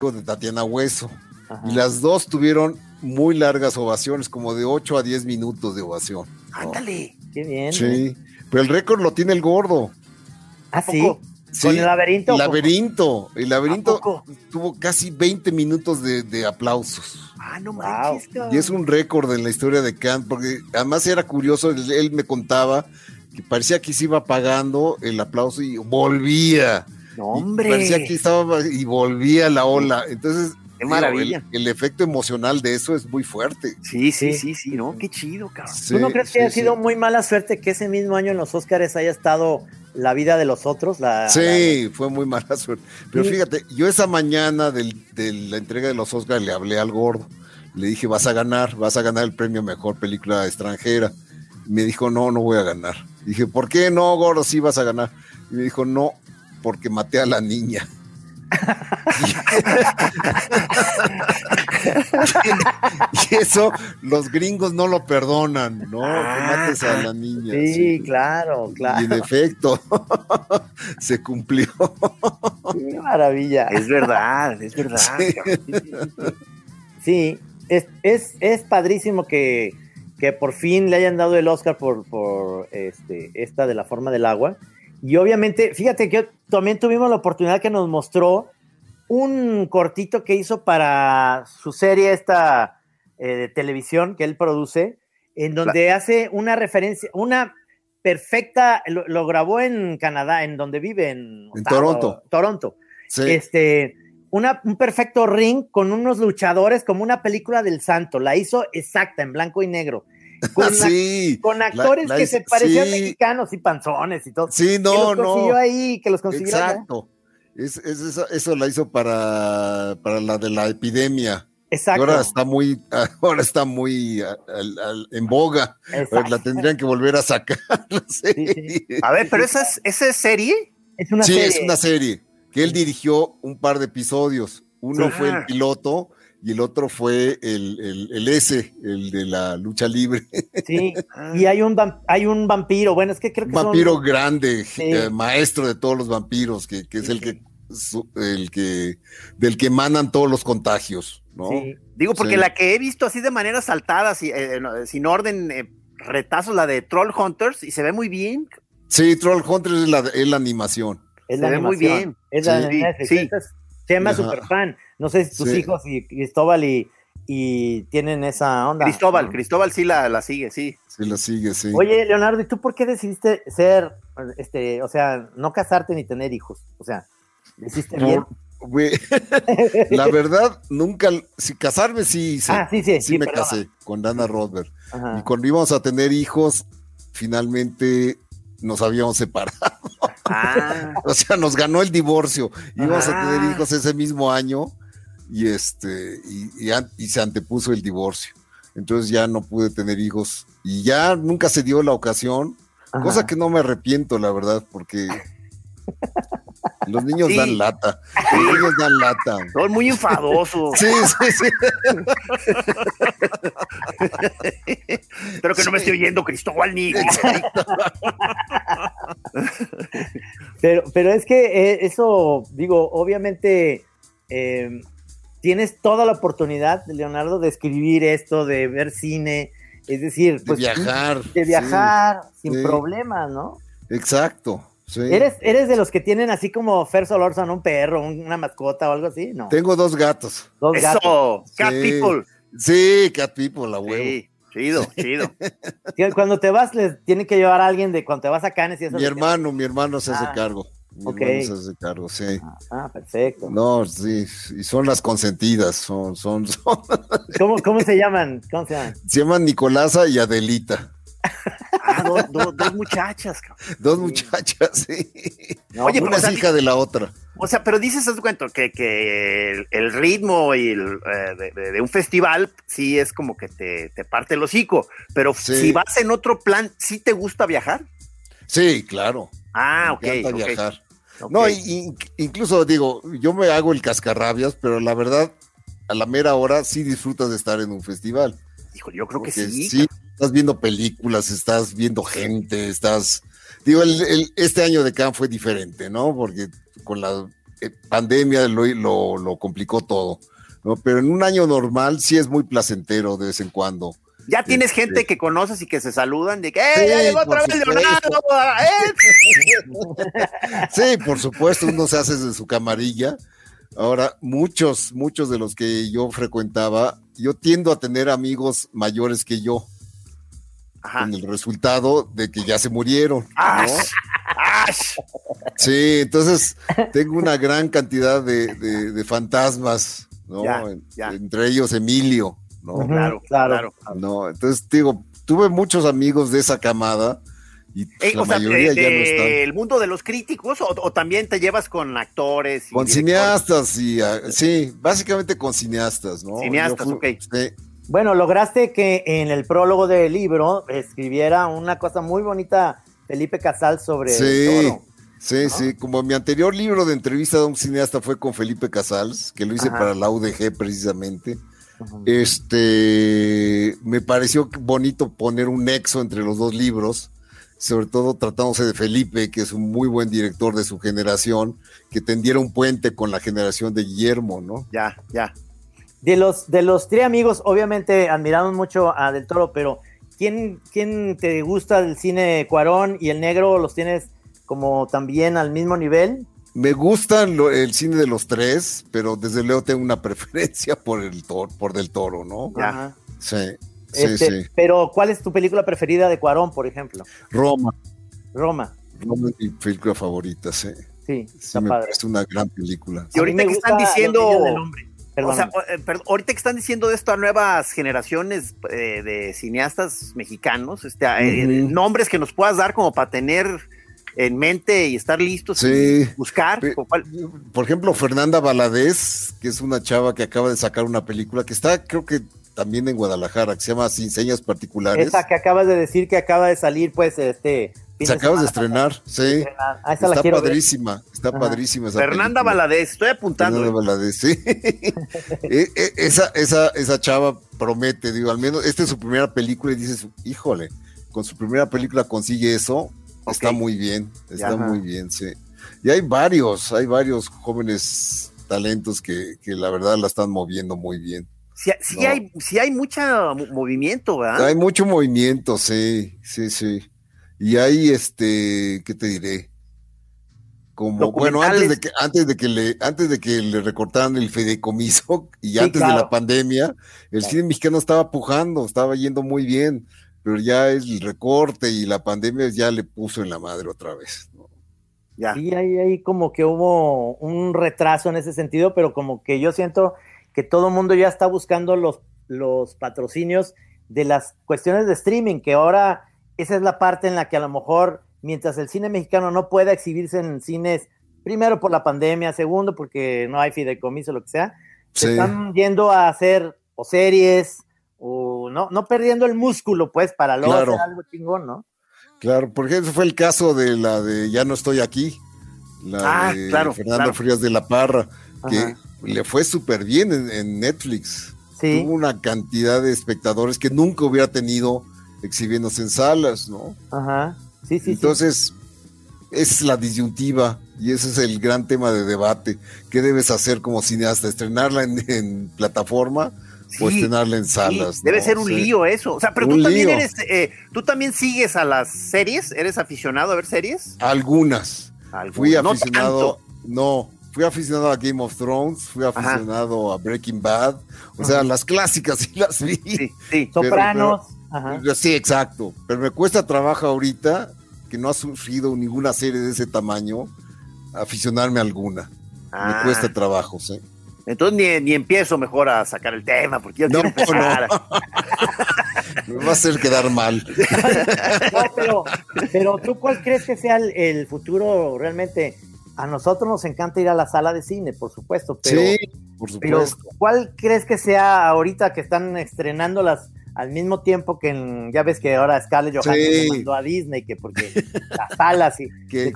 De Tatiana Hueso. Y las dos tuvieron muy largas ovaciones, como de 8 a 10 minutos de ovación. Ándale, qué bien. Sí, pero el récord lo tiene el gordo. ¿Ah, sí? ¿Con el laberinto? Laberinto. El laberinto tuvo casi 20 minutos de, aplausos. Ah, no manches. Y es un récord en la historia de Kant, porque además era curioso, él, me contaba que parecía que se iba apagando el aplauso y volvía. No, hombre. parecía que estaba y volvía la ola. Entonces, Qué maravilla. el, efecto emocional de eso es muy fuerte. Sí, sí, sí, sí, ¿no? Qué chido, cabrón. ¿Tú no crees que haya sido muy mala suerte que ese mismo año en los Oscars haya estado la vida de los otros? La, sí, fue muy mala suerte. Pero fíjate, yo esa mañana de la entrega de los Oscars le hablé al gordo. Le dije, vas a ganar, vas a ganar el premio Mejor Película Extranjera. me dijo, no, no voy a ganar. dije, ¿por qué no, gordo? Sí vas a ganar. Y me dijo, no, porque maté a la niña y eso los gringos no lo perdonan, ¿no? que mates a la niña. Sí, claro, claro. Y en efecto, [LAUGHS] se cumplió. Qué maravilla. Es verdad, es verdad. Sí, es, es, es, padrísimo que, que, por fin le hayan dado el Oscar por, por este, esta de la forma del agua. Y obviamente, fíjate que también tuvimos la oportunidad que nos mostró un cortito que hizo para su serie esta eh, de televisión que él produce, en donde hace una referencia, una perfecta, lo, lo grabó en Canadá, en donde vive, en, En Ottawa, Toronto. Toronto. Sí. Este, una, un perfecto ring con unos luchadores como una película del santo. La hizo exacta, en blanco y negro. Con, [LAUGHS] actores la que se parecían sí. mexicanos y panzones y todo. Sí, que no, los consiguió no. ahí, que los consiguió allá. Exacto. Es, es eso, eso la hizo para, para la de la epidemia. Y Exacto. ahora está muy, [LAUGHS] ahora está muy al- al- en boga. exacto. La tendrían que volver a sacar. [LAUGHS] A ver, pero esa es, esa es serie. Es una sí, serie. es una serie que él dirigió un par de episodios. Uno Ah. fue el piloto y el otro fue el, el, el S, el de la lucha libre. [LAUGHS] Sí, y hay un, hay un vampiro. Bueno, es que creo que Un vampiro son. grande, Sí. eh, maestro de todos los vampiros, que, que es el que, su- el que del que emanan todos los contagios, ¿no? Sí. Digo, porque Sí. la que he visto así de manera saltada, si- eh, no, sin orden, eh, retazos, la de Troll Hunters, y se ve muy bien. Sí, Troll Hunter es la, es la animación. Es Se la ve muy animación. bien. Es la Sí, llama Ajá. super fan. No sé si tus Sí. hijos y Cristóbal y, y tienen esa onda. Cristóbal, ¿no? Cristóbal sí la, la sigue, sí. Sí, la sigue, sí. Oye, Leonardo, ¿y tú por qué decidiste ser, este, o sea, no casarte ni tener hijos? O sea, ¿lo hiciste bien? Por- güey, [LAUGHS] la verdad, nunca, si casarme sí hice. Ah, sí, sí, sí, sí, me perdona. casé con Dana Rodberg. Ajá. Y cuando íbamos a tener hijos, finalmente nos habíamos separado. Ah, [LAUGHS] O sea, nos ganó el divorcio. Íbamos a Ah. tener hijos ese mismo año y este y, y an- y se antepuso el divorcio. Entonces ya no pude tener hijos y ya nunca se dio la ocasión, Ajá. cosa que no me arrepiento, la verdad, porque [LAUGHS] los niños Sí. dan lata. Los niños dan lata. son muy enfadosos. Sí, sí, sí. Espero que no me esté oyendo Cristóbal ni. Pero, pero es que eh, eso, digo, obviamente eh, tienes toda la oportunidad, Leonardo, de escribir esto, de ver cine, es decir, De pues, viajar. de viajar sin sí. problemas, ¿no? exacto. Sí. ¿Eres, ¿Eres de los que tienen así como Fer Solórzano, un perro, un- una mascota o algo así? No. Tengo dos gatos. Dos gatos. Eso, Cat Sí. People. Sí, cat people, la huevo. Sí, chido, [LAUGHS] chido. Cuando te vas, les tienen que llevar a alguien de cuando te vas a y eso. Mi hermano, mi hermano se hace Ah, cargo. Mi ok. hermano se hace cargo, sí. Ah, perfecto. No, sí, y son las consentidas, son, son, son- ¿Cómo, ¿Cómo [LAUGHS] se llaman? ¿Cómo se llaman? se llaman Nicolasa y Adelita, [LAUGHS] Ah, do- do- dos muchachas. cabrón. dos muchachas, sí. No, Oye, Una sea, es hija de la otra. O sea, pero dices, haz de cuenta, que, que el, el ritmo y el, eh, de, de- de un festival sí es como que te, te parte el hocico, pero Sí. si vas en otro plan, ¿sí te gusta viajar? Sí, claro. Ah, ok. me encanta viajar. No, y- incluso digo, yo me hago el cascarrabias, pero la verdad, a la mera hora sí disfrutas de estar en un festival. Híjole, yo creo que Porque sí. Estás viendo películas, estás viendo gente, estás. Digo, el- el- este año de Cannes fue diferente, ¿no? Porque con la eh, pandemia lo, lo- lo complicó todo, ¿no? Pero en un año normal sí es muy placentero de vez en cuando. Ya tienes Este- gente que conoces y que se saludan de que, ¡eh, Sí, ya llegó otra vez. Leonardo! ¡Eh! [LAUGHS] Sí, por supuesto, uno se hace de su camarilla. Ahora, muchos, muchos de los que yo frecuentaba, yo tiendo a tener amigos mayores que yo, Ajá. con el resultado de que ya se murieron. ¿no? ¡Ash! ¡Ash! Sí, entonces tengo una gran cantidad de, de- de fantasmas, ¿no? Ya, En- ya. Entre ellos Emilio, ¿no? Claro, claro. No, entonces digo, tuve muchos amigos de esa camada y pues, Eh, la o sea, mayoría de- ya no están. del mundo de los críticos o, o también te llevas con actores y Con directores? cineastas y ah, sí, básicamente con cineastas, ¿no? Cineastas, Yo ok. sí, Bueno, lograste que en el prólogo del libro escribiera una cosa muy bonita Felipe Casal sobre Sí. el toro. sí, sí, como mi anterior libro de entrevista de un cineasta fue con Felipe Casals, que lo hice Ajá. para la UDG precisamente. Este, me pareció bonito poner un nexo entre los dos libros, sobre todo tratándose de Felipe, que es un muy buen director de su generación, que tendiera un puente con la generación de Guillermo, ¿no? Ya, ya. De los, de los tres amigos, obviamente admiramos mucho a Del Toro, pero ¿quién, ¿quién te gusta del cine Cuarón y el negro? ¿Los tienes como también al mismo nivel? Me gusta lo- el cine de los tres, pero desde luego tengo una [LAUGHS] preferencia por el toro, por del toro, ¿no? Ajá. Sí. Sí, Este, sí. Pero, ¿cuál es tu película preferida de Cuarón, por ejemplo? Roma. Roma. Roma es mi película favorita, sí. Sí, Sí, está me padre. parece una gran película. Y ahorita que están diciendo- O sea, eh, perdón, ahorita que están diciendo de esto a nuevas generaciones eh, de cineastas mexicanos, este, eh, nombres que nos puedas dar como para tener en mente y estar listos Sí. y buscar. Por ejemplo, Fernanda Valadez, que es una chava que acaba de sacar una película que está, creo que también en Guadalajara, que se llama Sin Señas Particulares. Esa que acabas de decir que acaba de salir, pues, este. Fin Se acaba de estrenar, sí. pasado. Ah, esa la Está ver. padrísima, está Ajá. padrísima esa Fernanda película. Valadez, estoy apuntando. Fernanda eh. Valadez, sí. [LAUGHS] E- e- esa, esa, esa chava promete, digo, al menos esta es su primera película y dices, híjole, con su primera película consigue eso, está muy bien, está muy bien, sí. Y hay varios, hay varios jóvenes talentos que, que la verdad la están moviendo muy bien. Sí, sí No. hay, sí hay mucho movimiento, ¿verdad? Hay mucho movimiento, sí, sí, sí. Y hay este, ¿qué te diré? Como, bueno, antes de que, antes de que le, antes de que le recortaran el fideicomiso [LAUGHS] y Sí, antes de la pandemia, el cine mexicano estaba pujando, estaba yendo muy bien, pero ya el recorte y la pandemia ya le puso en la madre otra vez. ¿no? Ya. Sí, ahí, ahí como que hubo un retraso en ese sentido, pero como que yo siento que todo el mundo ya está buscando los, los patrocinios de las cuestiones de streaming, que ahora esa es la parte en la que a lo mejor, mientras el cine mexicano no pueda exhibirse en cines, primero por la pandemia, segundo porque no hay fideicomiso, lo que sea, se están yendo a hacer o series, o no, no perdiendo el músculo, pues, para luego Claro. hacer algo chingón, ¿no? Claro, porque ese fue el caso de la de Ya no estoy aquí, la Ah, de claro, Fernando claro. Frías de la Parra, que Ajá. le fue súper bien en, en Netflix. Sí. tuvo una cantidad de espectadores que nunca hubiera tenido exhibiéndose en salas, ¿no? Ajá. Sí, sí, sí. Entonces, es la disyuntiva y ese es el gran tema de debate. ¿Qué debes hacer como cineasta? ¿Estrenarla en, en plataforma o Sí, estrenarla en sí, salas? debe no? ser un Sí. lío eso. O sea, pero Un tú también lío. eres, eh, tú también sigues a las series, eres aficionado a ver series. Algunas. Algunas, Fui no aficionado, no, fui aficionado a Game of Thrones, fui aficionado a Breaking Bad, o sea, las clásicas sí las vi. Sí, sí. Sopranos. Ajá. Sí, exacto. Pero me cuesta trabajo ahorita, que no ha surgido ninguna serie de ese tamaño, aficionarme a alguna. Ah, Me cuesta trabajo, sí. Entonces ni, ni empiezo mejor a sacar el tema, porque yo No, quiero empezar. [LAUGHS] Me va a hacer quedar mal. [LAUGHS] No, pero, pero tú cuál crees que sea el, el futuro realmente? A nosotros nos encanta ir a la sala de cine, por supuesto, pero, sí, por pero supuesto. ¿cuál crees que sea ahorita que están estrenándolas al mismo tiempo que en- ya ves que ahora Scarlett Johansson Sí. se mandó a Disney, que porque [LAUGHS] las salas y... que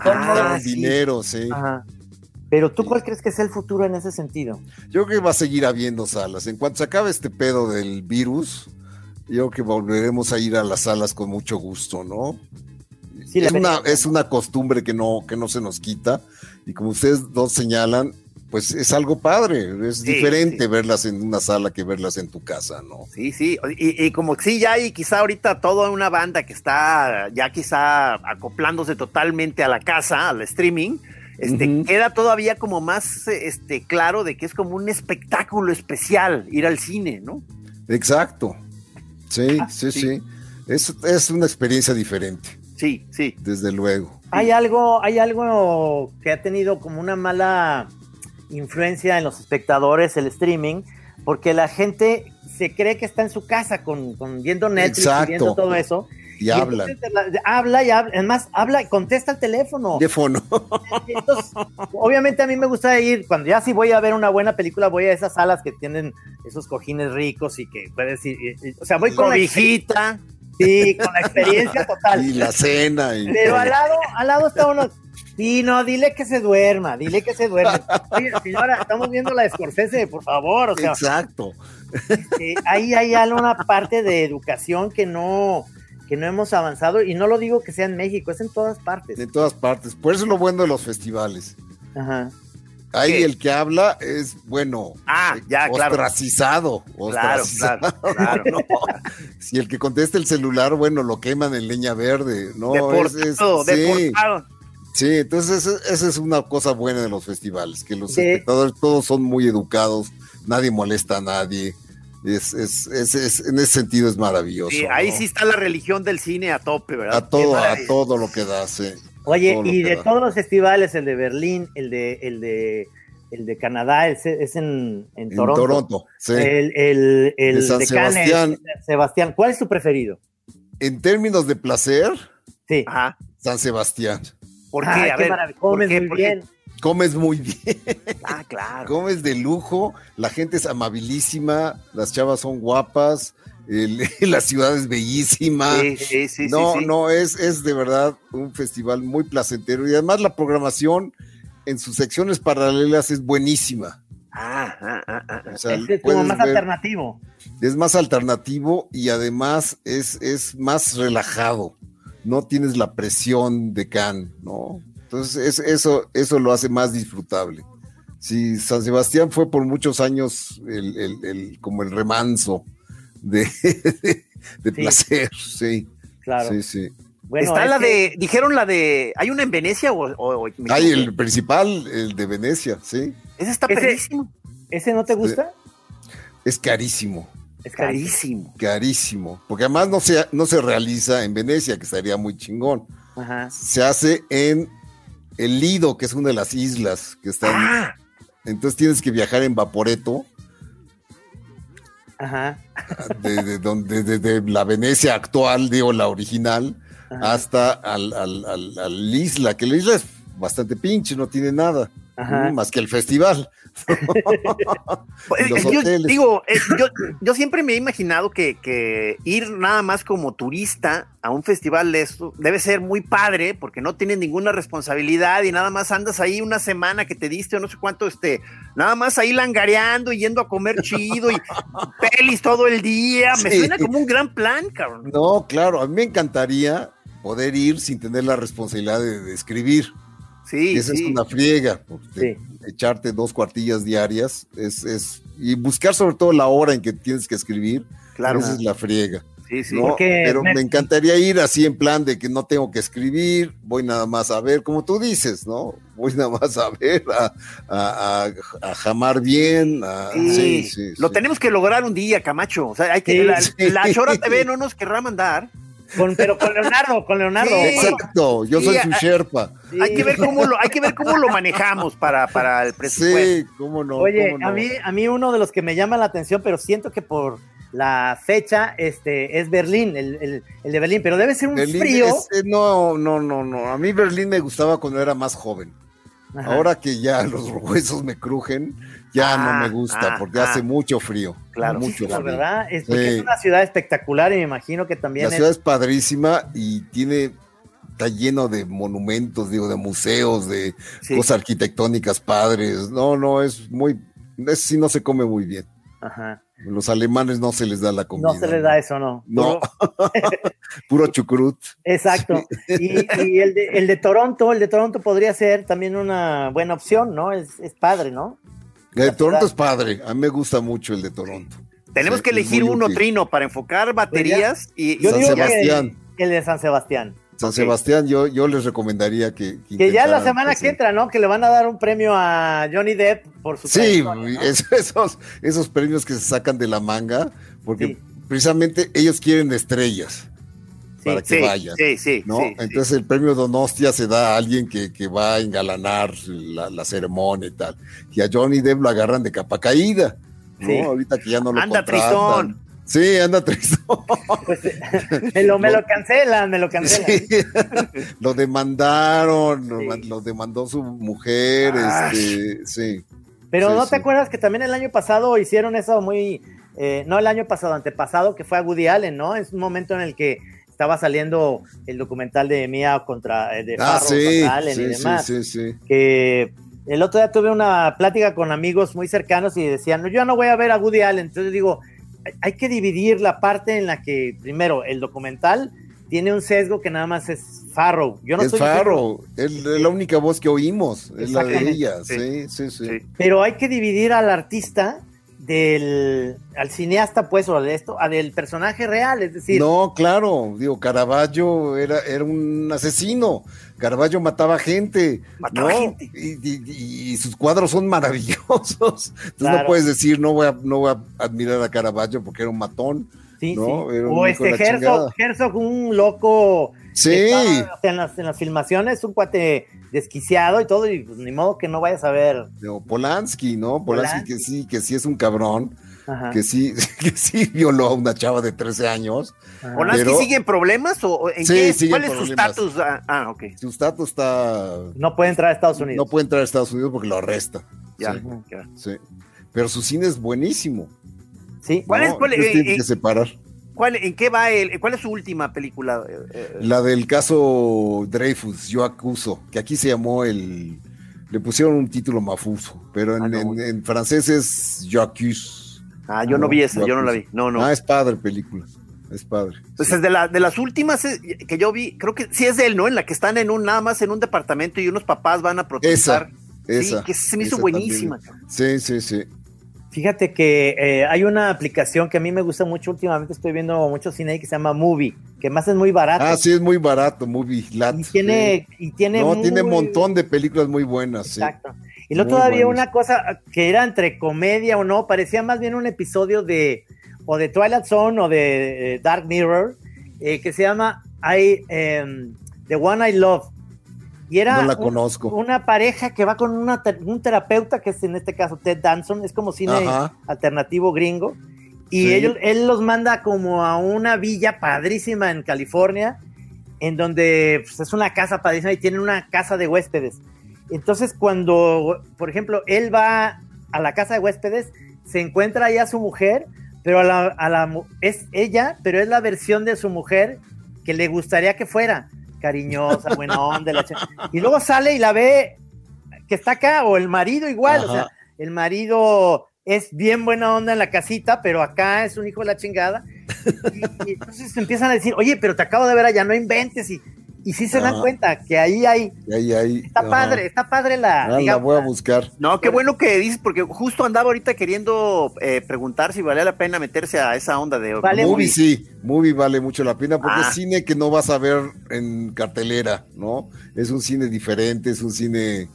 sí. dinero, sí. Ajá. Pero tú cuál crees que sea el futuro en ese sentido? Yo creo que va a seguir habiendo salas. En cuanto se acabe este pedo del virus, yo creo que volveremos a ir a las salas con mucho gusto, ¿no? Sí, es, una, es una costumbre que no, que no se nos quita. Y como ustedes dos señalan, pues es algo padre. Es Sí, diferente sí. verlas en una sala que verlas en tu casa, ¿no? Sí, sí, y, y como que sí, ya hay quizá ahorita toda una banda que está ya quizá acoplándose totalmente a la casa, al streaming, este, queda todavía como más este, claro de que es como un espectáculo especial ir al cine, ¿no? Exacto. Sí, Ah, sí, sí. sí. Es, es una experiencia diferente, Sí, sí. desde luego. Hay algo, hay algo que ha tenido como una mala influencia en los espectadores, el streaming, porque la gente se cree que está en su casa con, con viendo Netflix Exacto. y viendo todo eso. Y hablan. entonces la- habla y habla, además habla y contesta el teléfono. Teléfono. [LAUGHS] Entonces, obviamente a mí me gusta ir, cuando ya si voy a ver una buena película, voy a esas salas que tienen esos cojines ricos y que puedes ir, y- o sea, voy con la, Cobijita. sí, con la experiencia [LAUGHS] total. y la cena. Y Pero todo. al lado, al lado está uno. Sí, no, dile que se duerma, dile que se duerma. Oye, señora, estamos viendo la de Scorsese, por favor. O sea, Exacto. eh, ahí hay alguna parte de educación que no, que no hemos avanzado, y no lo digo que sea en México, es en todas partes. En todas partes. Por eso es lo bueno de los festivales. Ajá. Ahí ¿Qué? el que habla es, bueno, Ah, ya, claro. ostracizado. Claro, ostracizado, claro, claro. [LAUGHS] ¿no? Si el que contesta el celular, bueno, lo queman en leña verde, ¿no? Es- es- Deportado, sí, deportado. Sí, entonces esa, es una cosa buena de los festivales, que los De- espectadores todos son muy educados, nadie molesta a nadie, Es, es, es, es- en ese sentido es maravilloso. Sí, ahí ¿no? sí está la religión del cine a tope, ¿verdad? A todo, a todo lo que da, sí. Oye, y de da. todos los festivales, el de Berlín, el de, el de, el de Canadá, es, es en, en En Toronto. Toronto, sí. El, el, el De San de Sebastián. Sebastián. ¿Cuál es tu preferido? En términos de placer, Sí. Ajá. San Sebastián. ¿Por qué? Ay, a qué ver, maravilla. ¿por Comes qué? muy ¿Por qué? bien. Comes muy bien, Ah, claro. comes de lujo, la gente es amabilísima, las chavas son guapas, el- [LAUGHS] la ciudad es bellísima. Sí, sí, sí, no, sí, sí. no, es, es de verdad un festival muy placentero y además la programación en sus secciones paralelas es buenísima. Ah, ah, ah, ah, ah. O sea, Este es como más ver- alternativo. es más alternativo y además es, es más relajado. No tienes la presión de Cannes, ¿no? Entonces, es- eso, eso lo hace más disfrutable. Sí, San Sebastián fue por muchos años el, el- el- como el remanso de, de, [LAUGHS] de Sí. placer, sí, Claro. sí, sí. Bueno, Está es la que- de, dijeron la de, ¿hay una en Venecia o, o- o- me Hay el principal, el de Venecia, sí. Ese está Ese-. ¿Ese no te gusta? Es carísimo, Es carísimo. Carísimo. Porque además no se, no se realiza en Venecia, que estaría muy chingón. Ajá. se hace en el Lido, que es una de las islas que están. Ah, Entonces tienes que viajar en Vaporeto, Ajá. de, de donde, de, de la Venecia actual, digo, la original, Ajá. hasta al, al- al- al isla, que la isla es bastante pinche, no tiene nada, Ajá. más que el festival. [LAUGHS] yo digo, eh, yo, yo siempre me he imaginado que, que ir nada más como turista a un festival de esto debe ser muy padre porque no tienes ninguna responsabilidad y nada más andas ahí una semana que te diste o no sé cuánto, este, nada más ahí langareando y yendo a comer chido y pelis todo el día. Me suena como un gran plan, cabrón. No, claro, a mí me encantaría poder ir sin tener la responsabilidad de, de escribir. Sí, Y esa sí. es una friega, porque Sí. echarte dos cuartillas diarias es, es, y buscar sobre todo la hora en que tienes que escribir, Claro. esa es la friega. Sí, sí. Pero me- me... encantaría ir así en plan de que no tengo que escribir, voy nada más a ver, como tú dices, ¿no? Voy nada más a ver, a, a, a- a jamar bien, a- Sí, sí, sí, lo sí. tenemos que lograr un día, Camacho. O sea, hay que, Sí, la, [LAUGHS] sí. la Chora TV no nos querrá mandar. Con- pero con Leonardo, con Leonardo. Sí. Exacto, yo soy su Sherpa. Sí. Hay que ver cómo lo, hay que ver cómo lo manejamos para, para el presupuesto. Sí, cómo no. Oye, cómo no. a mí, a mí uno de los que me llama la atención, pero siento que por la fecha este, es Berlín, el, el- el de Berlín, pero debe ser un Berlín frío. es- eh, no, no, no, no. A mí Berlín me gustaba cuando era más joven. Ajá. Ahora que ya [LAUGHS] los huesos me crujen, ya Ah, no me gusta ah, porque ah. hace mucho frío. Claro. mucho La frío. verdad, es, porque Sí. es una ciudad espectacular y me imagino que también La es- ciudad es padrísima y tiene, está lleno de monumentos, digo, de museos, de Sí. cosas arquitectónicas padres. No, no, es muy, es, sí no se come muy bien. Ajá. Los alemanes no se les da la comida. no se les da eso, ¿no? No, Puro- [LAUGHS] puro chucrut. Exacto. Y, y el, de, el de Toronto, el de Toronto podría ser también una buena opción, ¿no? Es, es padre, ¿no? El de Toronto es padre. A mí me gusta mucho el de Toronto. Tenemos que elegir uno, útil. Trino, para enfocar baterías y, San Sebastián. el de San Sebastián. San. Sebastián, yo, yo les recomendaría que. Que ya la semana pues, que entra, ¿no? Que le van a dar un premio a Johnny Depp por su Sí, trayectoria, ¿no? es- [LAUGHS] esos, esos premios que se sacan de la manga, porque Sí. precisamente ellos quieren estrellas Sí, para que sí, vayan. sí, sí, ¿no? Entonces el premio Donostia se da a alguien que, que va a engalanar la, la ceremonia y tal. Y a Johnny Depp lo agarran de capa caída. ¿no? Ahorita que ya no lo Anda contratan. tristón. Sí, anda tristón. [LAUGHS] Pues, me, lo, me lo cancelan, me lo cancelan. Sí. [LAUGHS] lo demandaron, lo Sí. man- lo demandó su mujer, este, sí. Pero Sí, ¿no te acuerdas que también el año pasado hicieron eso muy... eh, no el año pasado, antepasado, que fue a Woody Allen, ¿no? Es un momento en el que estaba saliendo el documental de Mia contra... eh, de Ah, Farrow sí, contra Allen y sí, demás. sí, sí. que el otro día tuve una plática con amigos muy cercanos y decían, no, yo no voy a ver a Woody Allen. Entonces digo, hay- que dividir la parte en la que, primero, el documental tiene un sesgo que nada más es Farrow. Yo no es estoy diciendo- Farro, es la única voz que oímos, es la de ella, Sí. sí, sí, sí. Sí. pero hay que dividir al artista del al cineasta, pues, o de esto, a del personaje real, es decir. No, claro, digo, Caravaggio era, era un asesino. Caravaggio mataba gente. Mataba ¿no? gente. Y, y- y sus cuadros son [LAUGHS] maravillosos. Entonces Claro. no puedes decir, no voy, a, no voy a admirar a Caravaggio porque era un matón. Sí, No, sí. era un O este Herzog. Herzog, un loco. Sí. que estaba, o sea, en, las, en las filmaciones, un cuate desquiciado y todo, y pues, ni modo que no vayas a ver. No, Polanski, ¿no? Polanski, Polanski. que sí, que sí es un cabrón, Ajá, que sí, [LAUGHS] que sí violó a una chava de 13 años. ajá. ¿Polanski Pero- sigue en problemas o en Sí, qué? sigue ¿Cuál en es su estatus? Ah, ah, ok. Su estatus está. No puede entrar a Estados Unidos. No puede entrar a Estados Unidos porque lo arresta. Ya, Sí, ya. sí. Pero su cine es buenísimo. Sí. ¿Cuál ¿no? es- cuál es- Entonces tiene eh, que separar. ¿Cuál, ¿En qué va el, cuál es su última película? Eh, eh, La del caso Dreyfus, yo acuso, que aquí se llamó el. Le pusieron un título mafuso, pero en, Ah, no. en- en francés es Yo accuse. ah, yo no vi esa, yo no la vi. No, no. Ah, es padre película. Es padre. Pues es de, la, de las últimas eh, que yo vi, creo que sí es de él, ¿no? En la que están en un, nada más en un departamento y unos papás van a protestar. Esa. sí, que se me hizo esa buenísima. también. Sí, sí, sí. Fíjate que eh, hay una aplicación que a mí me gusta mucho últimamente, estoy viendo mucho cine ahí que se llama Movie, que más es muy barato. Ah, sí, es muy barato, Movie Lat. y tiene, y tiene No, tiene un montón de películas muy buenas. sí. Exacto. Y luego Muy todavía una cosa que era entre comedia o no, parecía más bien un episodio de o de Twilight Zone o de eh, Dark Mirror, eh, que se llama I, em, The One I Love. Y era No la un- conozco. una pareja que va con una un terapeuta, que es en este caso Ted Danson, es como cine Ajá. alternativo gringo. Y Sí. ellos, él los manda como a una villa padrísima en California, en donde pues, es una casa padrísima y tienen una casa de huéspedes. Entonces, cuando, por ejemplo, él va a la casa de huéspedes, se encuentra ahí a su mujer, pero a la, a la es ella, pero es la versión de su mujer que le gustaría que fuera cariñosa, buena onda. la y luego sale y la ve que está acá, o el marido igual, o sea, el marido es bien buena onda en la casita, pero acá es un hijo de la chingada. Y, y entonces empiezan a decir, oye, pero te acabo de ver allá, no inventes. Y, y sí se dan Ajá. cuenta que ahí hay, Y ahí, ahí. está ajá. padre, está padre la, Ah, la voy a buscar. No, qué bueno que dices, porque justo andaba ahorita queriendo eh, preguntar si valía la pena meterse a esa onda de Vale, Movie sí, movie vale mucho la pena porque Ah. es cine que no vas a ver en cartelera, ¿no? Es un cine diferente, es un cine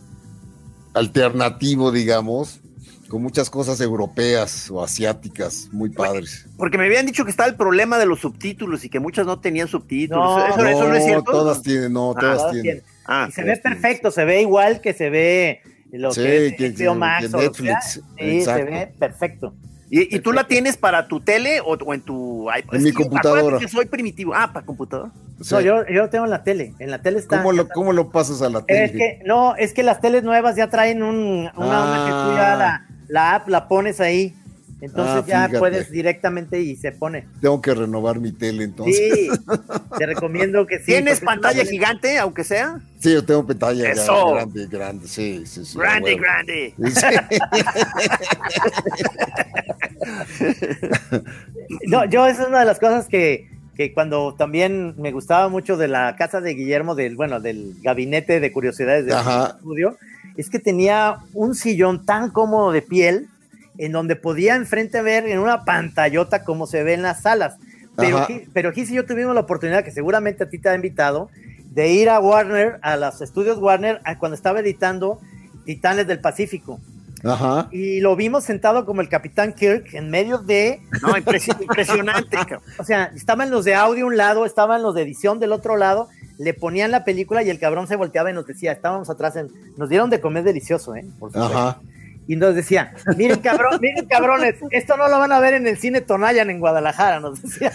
alternativo, digamos, con muchas cosas europeas o asiáticas muy padres. Porque me habían dicho que estaba el problema de los subtítulos y que muchas no tenían subtítulos. No, ¿Eso, eso no es cierto? todas tienen, no, Ah, todas todas tienen. tienen. Ah, y se ve tienen. perfecto, se ve igual que se ve lo Sí, que es que- HBO que- Max o Netflix, sea. Sí, se ve perfecto. ¿Y, y tú la tienes para tu tele o, o en tu iPad? En mi computadora. que soy primitivo. Ah, para computadora. Sí. No, yo, yo lo tengo en la tele, en la tele está. ¿Cómo, lo, ¿Cómo lo pasas a la tele? Es que, no, es que las teles nuevas ya traen un, una onda que tú ya Ah. la, la app la pones ahí. Entonces Ah, ya fíjate. puedes directamente y se pone. Tengo que renovar mi tele entonces. Sí, [LAUGHS] te recomiendo que sí. ¿Tienes pantalla gigante, aunque sea? Sí, yo tengo pantalla Eso. grande, grande, sí, sí, sí. grande, a huevo. grande. Sí. [LAUGHS] No, yo esa es una de las cosas que, que cuando también me gustaba mucho de la casa de Guillermo, del, bueno, del gabinete de curiosidades del Ajá. estudio, es que tenía un sillón tan cómodo de piel en donde podía enfrente ver en una pantallota como se ve en las salas. Pero, pero aquí sí yo tuvimos la oportunidad, que seguramente a ti te ha invitado, de ir a Warner, a los estudios Warner, a cuando estaba editando Titanes del Pacífico. Ajá. Y lo vimos sentado como el Capitán Kirk en medio de No, impresi- [LAUGHS] impresionante. o sea, estaban los de audio un lado, estaban los de edición del otro lado, le ponían la película y el cabrón se volteaba y nos decía, estábamos atrás, en- nos dieron de comer delicioso, ¿eh? Por. Ajá. Y nos decía, miren cabrón, miren cabrones, esto no lo van a ver en el cine Tonayan en Guadalajara, nos decía.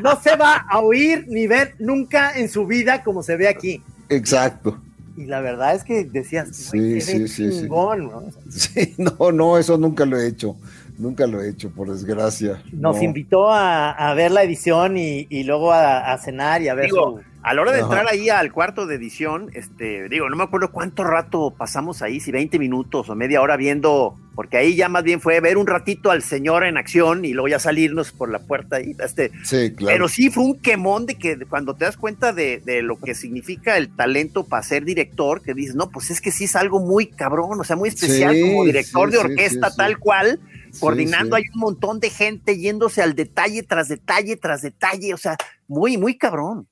No [LAUGHS] se va a oír ni ver nunca en su vida como se ve aquí. Exacto. Y la verdad es que decías, Sí, "Güey, se ve sí, sí, sí. chingón", ¿no? Sí, [LAUGHS] no, no, eso nunca lo he hecho. Nunca lo he hecho, por desgracia. Nos No. invitó a, a ver la edición y, y luego a, a cenar y a ver Digo, su... A la hora de Ajá. entrar ahí al cuarto de edición, este, digo, no me acuerdo cuánto rato pasamos ahí, si 20 minutos o media hora viendo, porque ahí ya más bien fue ver un ratito al señor en acción y luego ya salirnos por la puerta y este, Sí, claro. pero sí fue un quemón de que cuando te das cuenta de, de lo que significa el talento para ser director, que dices, no, pues es que sí es algo muy cabrón, o sea, muy especial Sí, como director sí, de orquesta tal cual, Sí, coordinando sí. hay un montón de gente yéndose al detalle tras detalle tras detalle, o sea, muy, muy cabrón.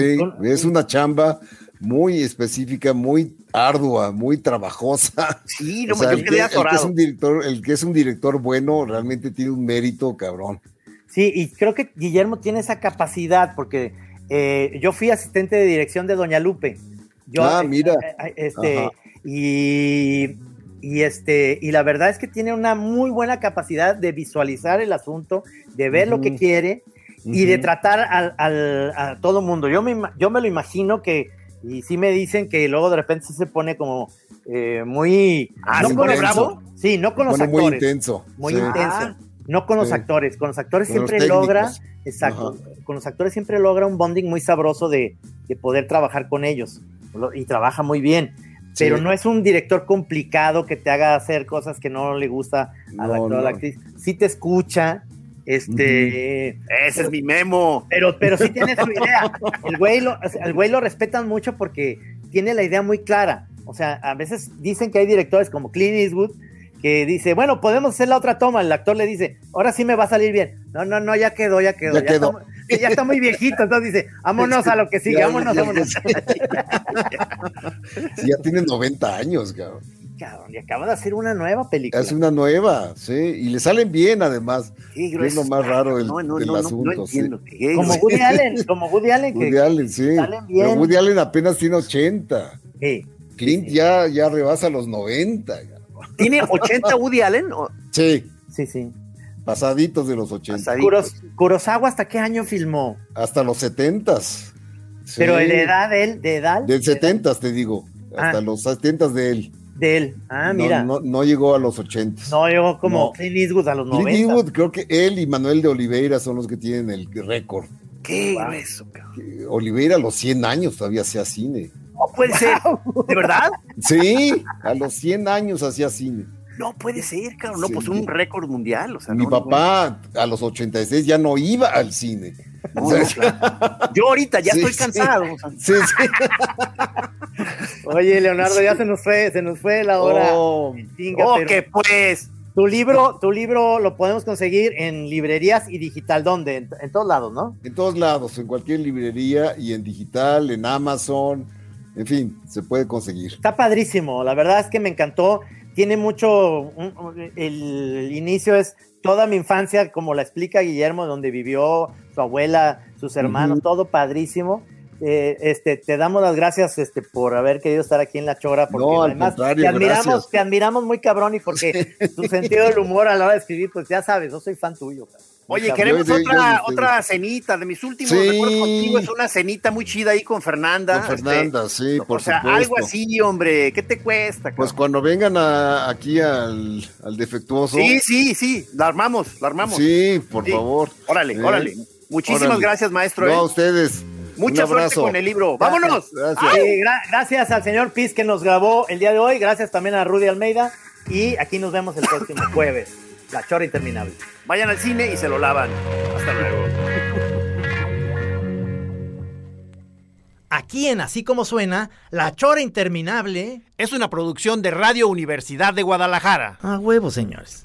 Sí, es una chamba muy específica, muy ardua, muy trabajosa. Sí, no, [LAUGHS] O sea, yo el, que, el que es un director, el que es un director bueno realmente tiene un mérito cabrón. Sí, y creo que Guillermo tiene esa capacidad porque eh, yo fui asistente de dirección de Doña Lupe. Yo, Ah, mira. eh, eh, Este, y, y este, y la verdad es que tiene una muy buena capacidad de visualizar el asunto, de ver lo que Y de tratar al, al- a todo mundo. Yo me, yo me lo imagino que, y sí me dicen que luego de repente sí se pone como eh, muy... Ah, no ¿se con los- bravo? Sí, no con los Pone muy actores. intenso. Muy sí. intenso. Ah. No con los Sí. actores. Con los actores Con los siempre logra. Exacto. Con los actores siempre logra un bonding muy sabroso de, de poder trabajar con ellos. Lo- Y trabaja muy bien. Pero Sí. no es un director complicado que te haga hacer cosas que no le gusta al No, actor o a no. la actriz. Sí te escucha. Este. Ese es mi memo. Pero, pero sí tiene su idea. El güey, lo, el güey lo respetan mucho porque tiene la idea muy clara. O sea, a veces dicen que hay directores como Clint Eastwood que dice, bueno, podemos hacer la otra toma. El actor le dice, ahora sí me va a salir bien. No, no, no, ya quedó, ya quedó. Ya quedó. Está, muy- ya está muy viejito. Entonces dice, vámonos a lo que sigue, vámonos, vámonos. [LAUGHS] Sí, ya tiene 90 años, cabrón. Cabrón, y acaba de hacer una nueva película. Es una nueva, sí, y le salen bien además. Es lo más raro del- no, no, del no, no, asunto, No entiendo. qué Como. Woody Allen, como Woody Allen. Que, Woody Allen, sí. salen bien. Pero Woody Allen apenas tiene 80. Sí, Clint sí. ya, ya rebasa los 90. cabrón. ¿Tiene 80 Woody Allen? ¿O Sí, sí, sí. pasaditos de los 80. Pasaditos. Kuros- Kurosawa, ¿hasta qué año filmó? Hasta los 70. Sí. Pero de edad de él, de edad. Del de edad 70, te digo. Hasta Ah. los 70 de él. De él. Ah, mira. No, no llegó a los 80. No, yo como No. Clint Eastwood a los Clint 90. Eastwood, creo que él y Manuel de Oliveira son los que tienen el récord. Qué Wow. grueso, cabrón. Oliveira a los 100 años todavía hacía cine. No puede ser. ¿De verdad? Sí, a los 100 años hacía cine. No puede ser, cabrón. No, Sí. pues un récord mundial. O sea, Mi papá a los 86 ya no iba al cine. No, O sea, no, claro. Yo ahorita ya Sí, estoy cansado. Sí, sí. Oye, Leonardo, ya se nos fue, se nos fue la hora. Oh, oh, que pues. tu libro, tu libro lo podemos conseguir en librerías y digital, ¿dónde? En, en todos lados, ¿no? en todos lados, en cualquier librería y en digital, en Amazon, en fin, se puede conseguir. Está padrísimo, la verdad es que me encantó. Tiene mucho, un- un- el inicio es toda mi infancia, como la explica Guillermo, donde vivió su abuela, sus hermanos, todo padrísimo. Eh, este, te damos las gracias este, por haber querido estar aquí en La Chora, porque No, además te admiramos, gracias. te admiramos muy cabrón y porque tu sentido del humor a la hora de escribir, pues ya sabes, yo soy fan tuyo. cabrón. Oye, queremos Yo yo otra, otra cenita. De mis últimos Sí. recuerdos contigo es una cenita muy chida ahí con Fernanda. Con Fernanda, sí, este, por o sea, supuesto. algo así, hombre. ¿Qué te cuesta? Pues cuando vengan a- aquí al, al defectuoso. Sí, sí, sí. La armamos, la armamos. Sí, por Sí. favor. Órale, Eh, órale. Muchísimas órale. gracias, maestro. No, ¿eh? a ustedes. Mucha Un suerte con el libro. ¡Vámonos! Gracias. Gra- gracias al señor Piz que nos grabó el día de hoy. Gracias también a Rudy Almeida. Y aquí nos vemos el próximo [LAUGHS] jueves. La chora interminable. Vayan al cine y se lo lavan. Hasta luego. Aquí en Así como suena, La Chora Interminable. Es una producción de Radio Universidad de Guadalajara. A huevo, señores.